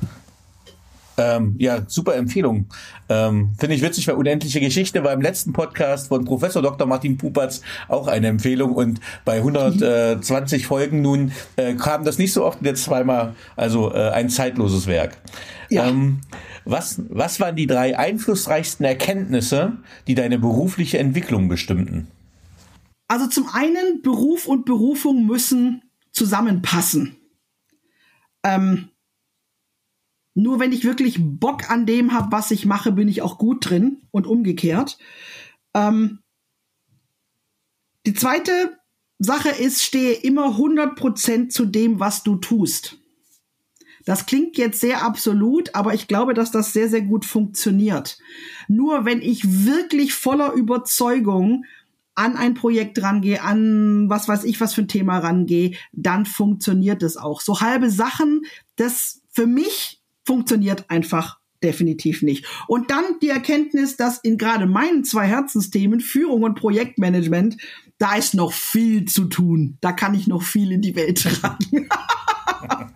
Ähm, ja, super Empfehlung. Ähm, Finde ich witzig, weil Unendliche Geschichte war im letzten Podcast von Professor Dr. Martin Pupatz auch eine Empfehlung und bei 120 Folgen nun äh, kam das nicht so oft, jetzt zweimal, also äh, ein zeitloses Werk. Ja. Ähm, was, was waren die drei einflussreichsten Erkenntnisse, die deine berufliche Entwicklung bestimmten? Also zum einen, Beruf und Berufung müssen zusammenpassen. Ähm, nur wenn ich wirklich Bock an dem habe, was ich mache, bin ich auch gut drin und umgekehrt. Ähm, die zweite Sache ist, stehe immer 100% zu dem, was du tust. Das klingt jetzt sehr absolut, aber ich glaube, dass das sehr, sehr gut funktioniert. Nur wenn ich wirklich voller Überzeugung an ein Projekt rangehe, an was weiß ich, was für ein Thema rangehe, dann funktioniert es auch. So halbe Sachen, das für mich funktioniert einfach definitiv nicht. Und dann die Erkenntnis, dass in gerade meinen zwei Herzensthemen, Führung und Projektmanagement, da ist noch viel zu tun. Da kann ich noch viel in die Welt tragen.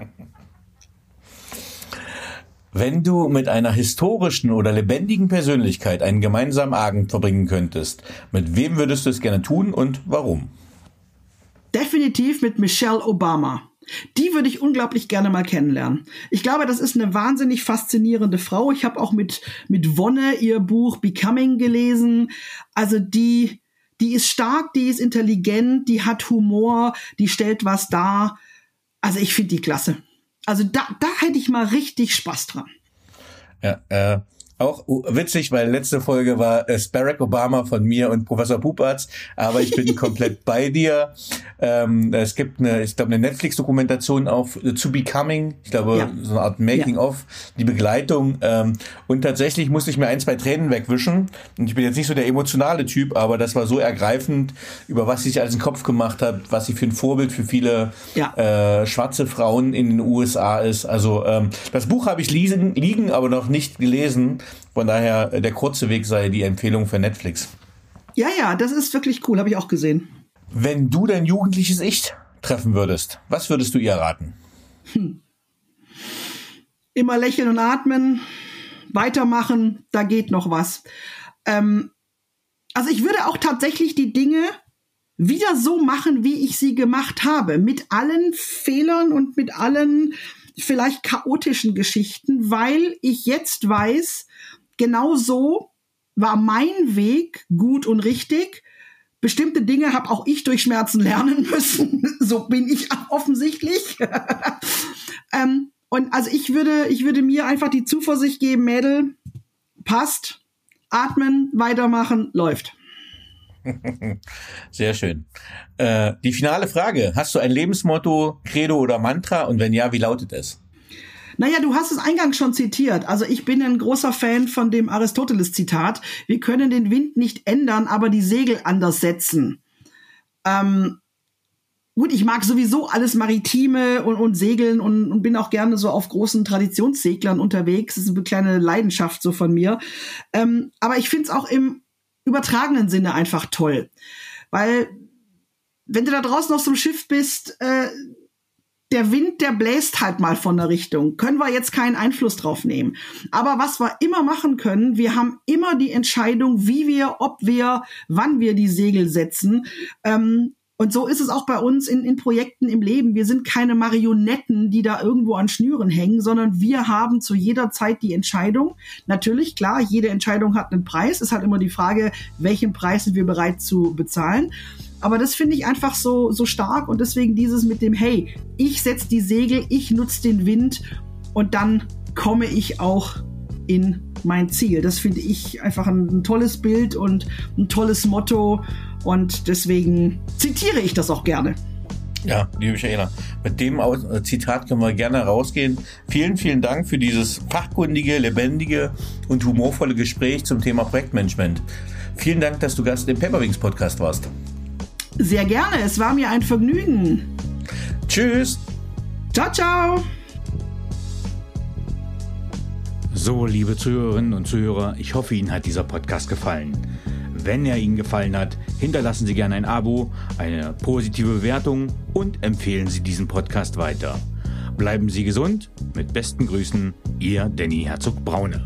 Wenn du mit einer historischen oder lebendigen Persönlichkeit einen gemeinsamen Abend verbringen könntest, mit wem würdest du es gerne tun und warum? Definitiv mit Michelle Obama. Die würde ich unglaublich gerne mal kennenlernen. Ich glaube, das ist eine wahnsinnig faszinierende Frau. Ich habe auch mit, mit Wonne ihr Buch Becoming gelesen. Also die, die ist stark, die ist intelligent, die hat Humor, die stellt was dar. Also ich finde die klasse. Also da, da hätte ich mal richtig Spaß dran. Ja, äh, auch witzig, weil letzte Folge war es Barack Obama von mir und Professor Pupatz, aber ich bin komplett bei dir. Ähm, es gibt eine, ich glaube, eine Netflix-Dokumentation auf To Becoming, ich glaube, ja. so eine Art Making-of, ja. die Begleitung. Ähm, und tatsächlich musste ich mir ein, zwei Tränen wegwischen. Und ich bin jetzt nicht so der emotionale Typ, aber das war so ergreifend, über was sie sich alles in den Kopf gemacht hat, was sie für ein Vorbild für viele ja. äh, schwarze Frauen in den USA ist. Also ähm, das Buch habe ich liegen, liegen, aber noch nicht gelesen. Von daher, äh, der kurze Weg sei die Empfehlung für Netflix. Ja, ja, das ist wirklich cool, habe ich auch gesehen. Wenn du dein jugendliches Ich treffen würdest, was würdest du ihr raten? Hm. Immer lächeln und atmen, weitermachen, da geht noch was. Ähm, also ich würde auch tatsächlich die Dinge wieder so machen, wie ich sie gemacht habe, mit allen Fehlern und mit allen vielleicht chaotischen Geschichten, weil ich jetzt weiß, genau so war mein Weg gut und richtig. Bestimmte Dinge habe auch ich durch Schmerzen lernen müssen. so bin ich offensichtlich. ähm, und also ich würde, ich würde mir einfach die Zuversicht geben, Mädel, passt, atmen, weitermachen, läuft. Sehr schön. Äh, die finale Frage. Hast du ein Lebensmotto, Credo oder Mantra? Und wenn ja, wie lautet es? Naja, du hast es eingangs schon zitiert. Also ich bin ein großer Fan von dem Aristoteles-Zitat. Wir können den Wind nicht ändern, aber die Segel anders setzen. Ähm, gut, ich mag sowieso alles Maritime und, und Segeln und, und, bin auch gerne so auf großen Traditionsseglern unterwegs. Das ist eine kleine Leidenschaft so von mir. Ähm, aber ich finde es auch im übertragenen Sinne einfach toll. Weil, wenn du da draußen auf so einem Schiff bist, äh, der Wind, der bläst halt mal von der Richtung. Können wir jetzt keinen Einfluss drauf nehmen. Aber was wir immer machen können, wir haben immer die Entscheidung, wie wir, ob wir, wann wir die Segel setzen. Ähm, und so ist es auch bei uns in, in Projekten im Leben. Wir sind keine Marionetten, die da irgendwo an Schnüren hängen, sondern wir haben zu jeder Zeit die Entscheidung. Natürlich, klar, jede Entscheidung hat einen Preis. Es ist halt immer die Frage, welchen Preis sind wir bereit zu bezahlen. Aber das finde ich einfach so, so stark und deswegen dieses mit dem, hey, ich setze die Segel, ich nutze den Wind und dann komme ich auch in mein Ziel. Das finde ich einfach ein, ein, tolles Bild und ein tolles Motto und deswegen zitiere ich das auch gerne. Ja, liebe Michaela, mit dem äh, Zitat können wir gerne rausgehen. Vielen, vielen Dank für dieses fachkundige, lebendige und humorvolle Gespräch zum Thema Projektmanagement. Vielen Dank, dass du Gast im Paperwings Podcast warst. Sehr gerne, es war mir ein Vergnügen. Tschüss. Ciao, ciao. So, liebe Zuhörerinnen und Zuhörer, ich hoffe, Ihnen hat dieser Podcast gefallen. Wenn er Ihnen gefallen hat, hinterlassen Sie gerne ein Abo, eine positive Bewertung und empfehlen Sie diesen Podcast weiter. Bleiben Sie gesund. Mit besten Grüßen, Ihr Danny Herzog Braune.